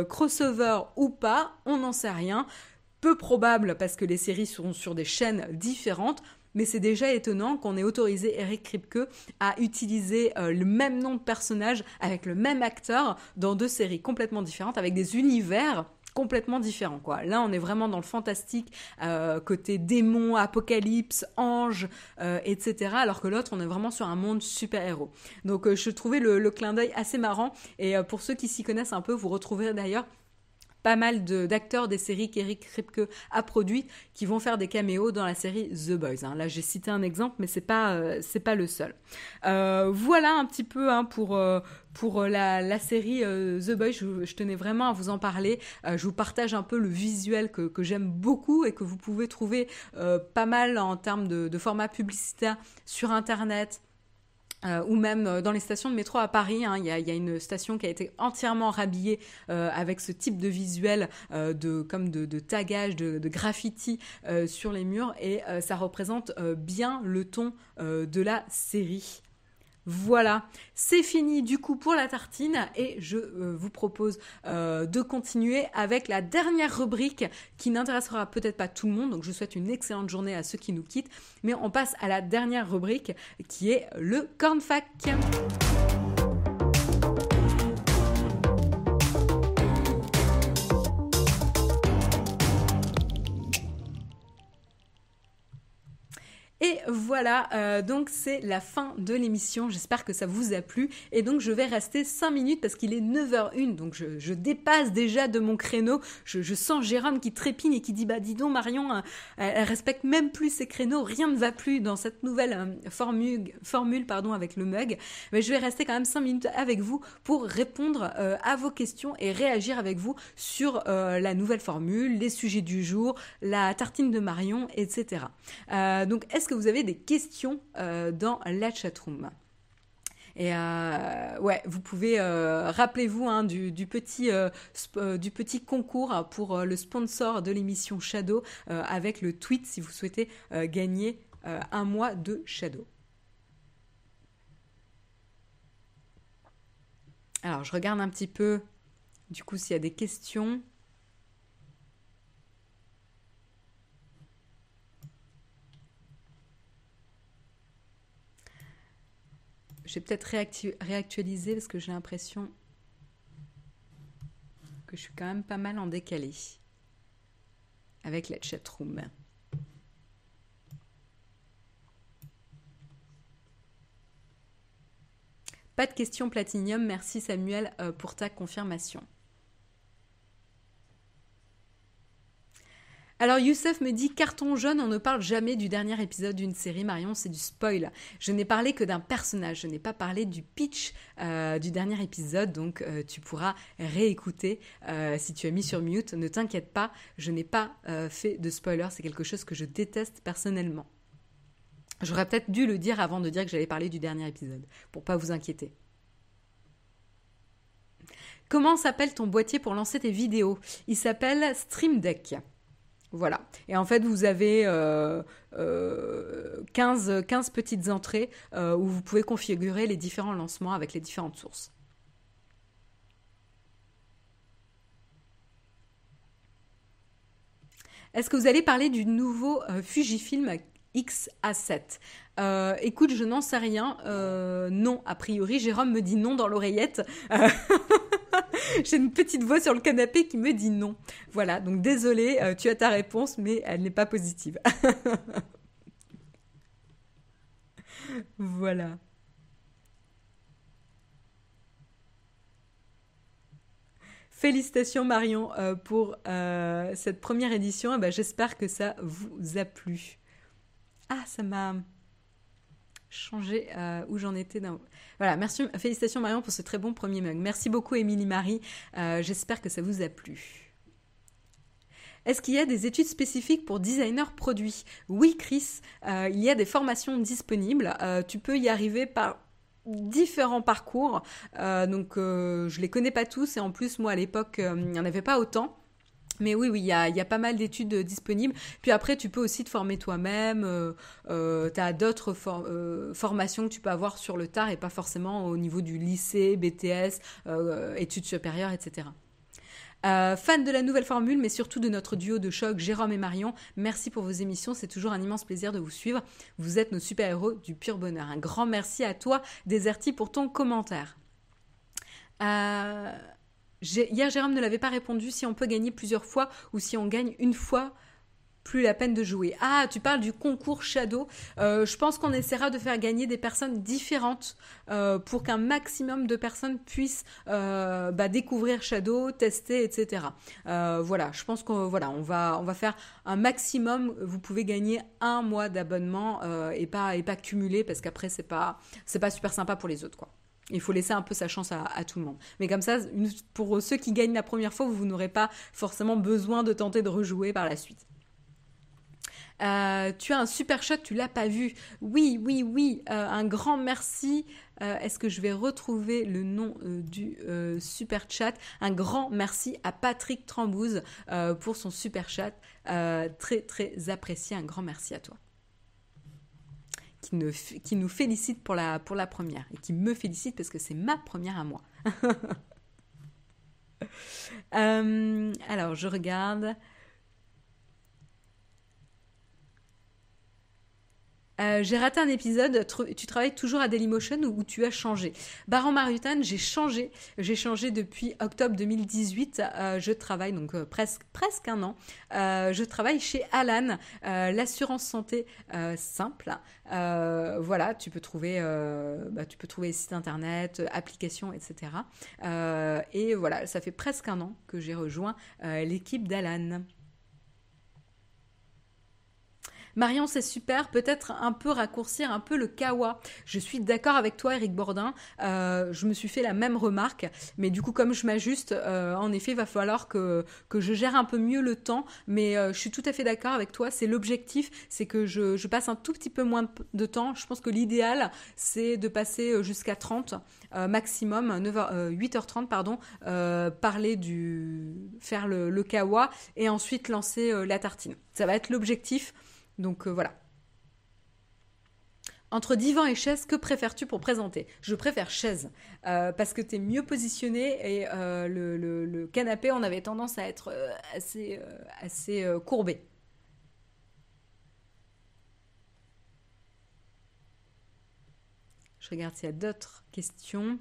crossover ou pas? On n'en sait rien. Peu probable parce que les séries seront sur des chaînes différentes mais c'est déjà étonnant qu'on ait autorisé Eric Kripke à utiliser euh, le même nom de personnage avec le même acteur dans deux séries complètement différentes, avec des univers complètement différents quoi. Là on est vraiment dans le fantastique euh, côté démon, apocalypse, ange, euh, etc. Alors que l'autre on est vraiment sur un monde super héros. Donc je trouvais le clin d'œil assez marrant et pour ceux qui s'y connaissent un peu, vous retrouverez d'ailleurs pas mal d'acteurs des séries qu'Eric Kripke a produit qui vont faire des caméos dans la série The Boys. Hein. Là, j'ai cité un exemple, mais c'est pas euh, pas le seul. Euh, voilà un petit peu hein, pour euh, pour la, série The Boys. Je, tenais vraiment à vous en parler. je vous partage un peu le visuel que, j'aime beaucoup et que vous pouvez trouver pas mal en termes de format publicitaire sur Internet euh, ou même euh, dans les stations de métro à Paris, hein, il y, a, une station qui a été entièrement rhabillée euh, avec ce type de visuel de comme de, tagage, de, de graffiti sur les murs, et ça représente bien le ton de la série. Voilà, c'est fini du coup pour la tartine et je euh, vous propose euh, de continuer avec la dernière rubrique qui n'intéressera peut-être pas tout le monde, donc je souhaite une excellente journée à ceux qui nous quittent, mais on passe à la dernière rubrique qui est le cornfac. Et voilà, euh, donc c'est la fin de l'émission. J'espère que ça vous a plu. Et donc je vais rester 5 minutes parce qu'il est 9h01. Donc je, dépasse déjà de mon créneau. Je, sens Jérôme qui trépigne et qui dit Bah dis donc Marion, euh, elle, respecte même plus ses créneaux. Rien ne va plus dans cette nouvelle euh, formule, pardon, avec le mug. Mais je vais rester quand même 5 minutes avec vous pour répondre à vos questions et réagir avec vous sur la nouvelle formule, les sujets du jour, la tartine de Marion, etc. donc est-ce que vous avez des questions euh, dans la chatroom. Et euh, ouais, vous pouvez, euh, rappelez-vous hein, du, petit, du petit concours pour le sponsor de l'émission Shadow avec le tweet si vous souhaitez gagner un mois de Shadow. Alors, je regarde un petit peu, du coup, s'il y a des questions. Je vais peut-être réactualiser parce que j'ai l'impression que je suis quand même pas mal en décalé avec la chatroom. Pas de question platinium, merci Samuel euh, pour ta confirmation. Alors Youssef me dit carton jaune, on ne parle jamais du dernier épisode d'une série Marion, c'est du spoil. Je n'ai parlé que d'un personnage, je n'ai pas parlé du pitch euh, du dernier épisode, donc euh, tu pourras réécouter euh, si tu as mis sur mute. Ne t'inquiète pas, je n'ai pas fait de spoiler, c'est quelque chose que je déteste personnellement. J'aurais peut-être dû le dire avant de dire que j'allais parler du dernier épisode, pour pas vous inquiéter. Comment s'appelle ton boîtier pour lancer tes vidéos? Il s'appelle Stream Deck. Voilà. Et en fait, vous avez 15, euh, 15 euh, petites entrées euh, où vous pouvez configurer les différents lancements avec les différentes sources. Est-ce que vous allez parler du nouveau Fujifilm X-A7 écoute, je n'en sais rien. non, a priori, Jérôme me dit non dans l'oreillette. [LAUGHS] [LAUGHS] J'ai une petite voix sur le canapé qui me dit non. Voilà, donc désolé, euh, tu as ta réponse, mais elle n'est pas positive. [LAUGHS] voilà. Félicitations Marion euh, pour euh, cette première édition. Eh ben, j'espère que ça vous a plu. Ah, ça m'a changer euh, où j'en étais. Dans... Voilà, merci, félicitations Marion pour ce très bon premier mug. Merci beaucoup Émilie Marie, euh, j'espère que ça vous a plu. Est-ce qu'il y a des études spécifiques pour designer produit Oui Chris, euh, il y a des formations disponibles. tu peux y arriver par différents parcours. donc je les connais pas tous et en plus moi à l'époque il n'y en avait pas autant. Mais oui, oui, il y a, pas mal d'études disponibles. Puis après, tu peux aussi te former toi-même. Euh, tu as d'autres formations que tu peux avoir sur le tard et pas forcément au niveau du lycée, BTS, études supérieures, etc. Euh, fan de la nouvelle formule, mais surtout de notre duo de choc, Jérôme et Marion. Merci pour vos émissions, c'est toujours un immense plaisir de vous suivre. Vous êtes nos super-héros du pur bonheur. Un grand merci à toi, Deserti, pour ton commentaire. Euh, hier, Jérôme ne l'avait pas répondu si on peut gagner plusieurs fois ou si on gagne une fois plus la peine de jouer. Ah, tu parles du concours Shadow. Euh, je pense qu'on essaiera de faire gagner des personnes différentes euh, pour qu'un maximum de personnes puissent euh, bah, découvrir Shadow, tester, etc. voilà, je pense qu'on voilà, on va, on va faire un maximum. Vous pouvez gagner un mois d'abonnement et pas et pas cumuler parce qu'après c'est pas c'est pas super sympa pour les autres quoi. Il faut laisser un peu sa chance à, tout le monde. Mais comme ça, pour ceux qui gagnent la première fois, vous n'aurez pas forcément besoin de tenter de rejouer par la suite. Euh, tu as un super chat, tu l'as pas vu. Oui, oui, oui. Euh, un grand merci. Euh, est-ce que je vais retrouver le nom du super chat? Un grand merci à Patrick Trambouze pour son super chat. très, très apprécié. Un grand merci à toi. Qui, nous félicite pour la, pour la première. Et qui me félicite parce que c'est ma première à moi. [LAUGHS] alors, je regarde. Euh, j'ai raté un épisode, tu travailles toujours à Dailymotion ou, tu as changé? Baran Marutan, j'ai changé. J'ai changé depuis octobre 2018. Euh, je travaille donc euh, presque, presque un an. je travaille chez Alan, l'assurance santé simple. voilà, tu peux trouver, bah, tu peux trouver site internet, applications, etc. et voilà, ça fait presque un an que j'ai rejoint l'équipe d'Alan. Marion, c'est super, peut-être un peu raccourcir un peu le kawa. Je suis d'accord avec toi, Eric Bordin. Euh, je me suis fait la même remarque, mais du coup, comme je m'ajuste, euh, en effet, il va falloir que, je gère un peu mieux le temps. Mais euh, je suis tout à fait d'accord avec toi. C'est l'objectif, c'est que je, passe un tout petit peu moins de temps. Je pense que l'idéal, c'est de passer jusqu'à 30 maximum, 8h30, pardon, parler du, faire le, le kawa et ensuite lancer la tartine. Ça va être l'objectif. Donc euh, voilà. Entre divan et chaise, que préfères-tu pour présenter? Je préfère chaise euh, parce que tu es mieux positionné et euh, le, canapé, on avait tendance à être assez, assez courbé. Je regarde s'il y a d'autres questions.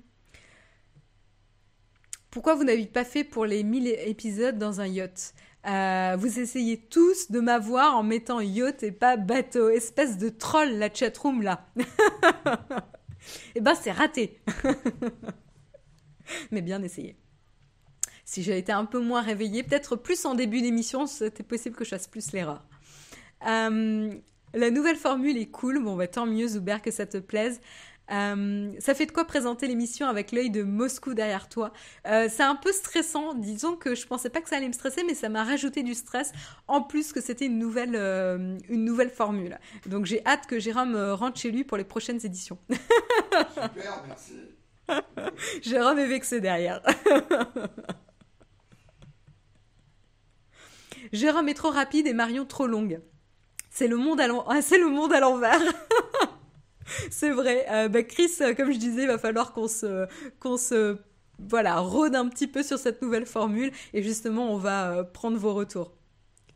Pourquoi vous n'avez pas fait pour les 1000 épisodes dans un yacht? Euh, vous essayez tous de m'avoir en mettant yacht et pas bateau. Espèce de troll, la chatroom là. [LAUGHS] eh ben, c'est raté. [LAUGHS] Mais bien essayé. Si j'avais été un peu moins réveillée, peut-être plus en début d'émission, c'était possible que je fasse plus l'erreur. La nouvelle formule est cool. Bon, bah, tant mieux, Zuber, que ça te plaise. Euh, ça fait de quoi présenter l'émission avec l'œil de Moscou derrière toi. Euh, c'est un peu stressant, disons que je pensais pas que ça allait me stresser, mais ça m'a rajouté du stress, en plus que c'était une nouvelle, euh, une nouvelle formule. Donc j'ai hâte que Jérôme rentre chez lui pour les prochaines éditions. Super, merci. [LAUGHS] Jérôme est vexé derrière. [LAUGHS] Jérôme est trop rapide et Marion trop longue. C'est le monde à [LAUGHS] l'envers. c'est [LAUGHS] vrai. Euh, bah, Chris, euh, comme je disais, il va falloir qu'on se, se, voilà, rôde un petit peu sur cette nouvelle formule et justement, on va euh, prendre vos retours.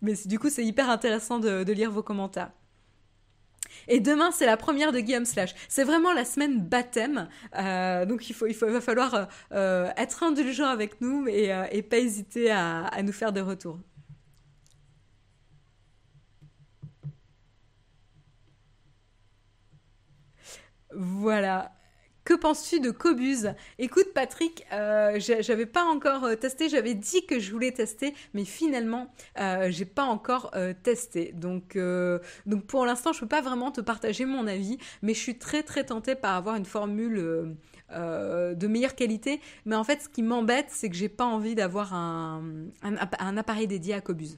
Mais du coup, c'est hyper intéressant de, lire vos commentaires. Et demain, c'est la première de Guillaume Slash. C'est vraiment la semaine baptême. donc, il, faut, il, va falloir être indulgent avec nous et, et pas hésiter à, à nous faire des retours. Voilà. Que penses-tu de Cobuz? Écoute Patrick, euh, j'avais pas encore euh, testé, j'avais dit que je voulais tester, mais finalement euh, j'ai pas encore testé. Donc, donc pour l'instant je peux pas vraiment te partager mon avis, mais je suis très très tentée par avoir une formule de meilleure qualité. Mais en fait ce qui m'embête c'est que j'ai pas envie d'avoir un, un, appareil dédié à Cobuz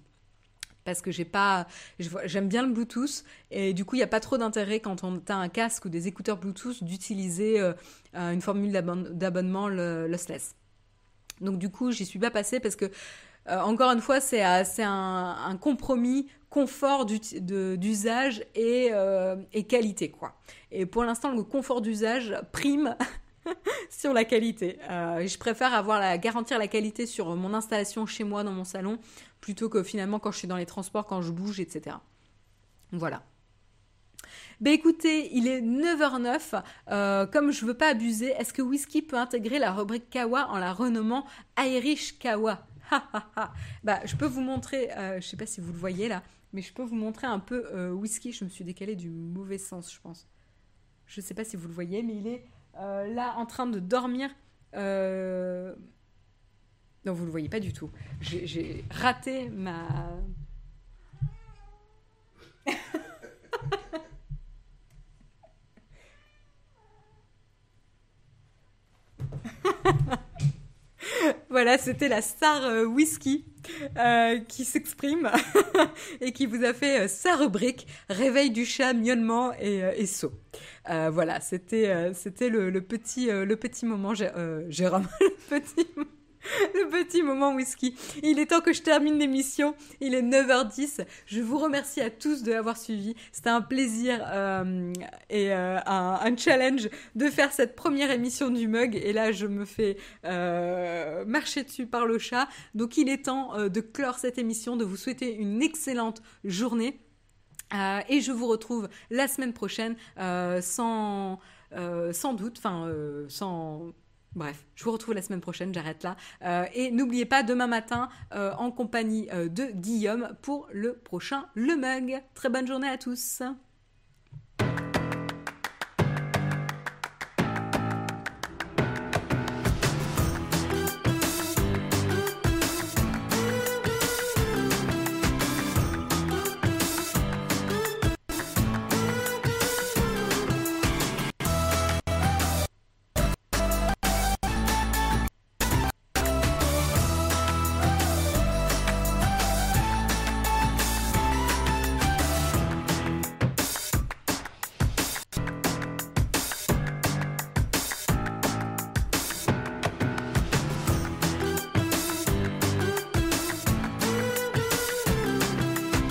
parce que j'ai pas j'aime bien le Bluetooth et du coup il n'y a pas trop d'intérêt quand on a un casque ou des écouteurs Bluetooth d'utiliser euh, une formule d'abonnement lossless. Donc du coup j'y suis pas passée parce que encore une fois, c'est un, compromis confort d'usage et, et, qualité quoi. Et pour l'instant, le confort d'usage prime [LAUGHS] sur la qualité. je préfère avoir la garantir la qualité sur mon installation chez moi dans mon salon plutôt que finalement quand je suis dans les transports, quand je bouge, etc. Voilà. Ben écoutez, il est 9h09. Euh, comme je veux pas abuser, est-ce que Whisky peut intégrer la rubrique Kawa en la renommant Irish Kawa? Bah, je peux vous montrer, euh, je sais pas si vous le voyez là, mais je peux vous montrer un peu euh, Whisky. Je me suis décalé du mauvais sens, je pense. Je sais pas si vous le voyez, mais il est là en train de dormir. Non, vous le voyez pas du tout. J'ai raté ma. [LAUGHS] voilà, c'était la star euh, whisky euh, qui s'exprime [LAUGHS] et qui vous a fait euh, sa rubrique Réveil du chat, miaulement et, saut. voilà, c'était c'était le, petit le petit moment Jérôme, [LAUGHS] le petit [LAUGHS] le petit moment whisky. Il est temps que je termine l'émission. Il est 9h10. Je vous remercie à tous de l'avoir suivi. C'était un plaisir euh, et euh, un, challenge de faire cette première émission du mug. Et là, je me fais euh, marcher dessus par le chat. Donc, il est temps de clore cette émission, de vous souhaiter une excellente journée. et je vous retrouve la semaine prochaine sans, sans doute, enfin, sans Bref, je vous retrouve la semaine prochaine, j'arrête là. Euh, et n'oubliez pas demain matin euh, en compagnie euh, de Guillaume pour le prochain Le Mug. Très bonne journée à tous.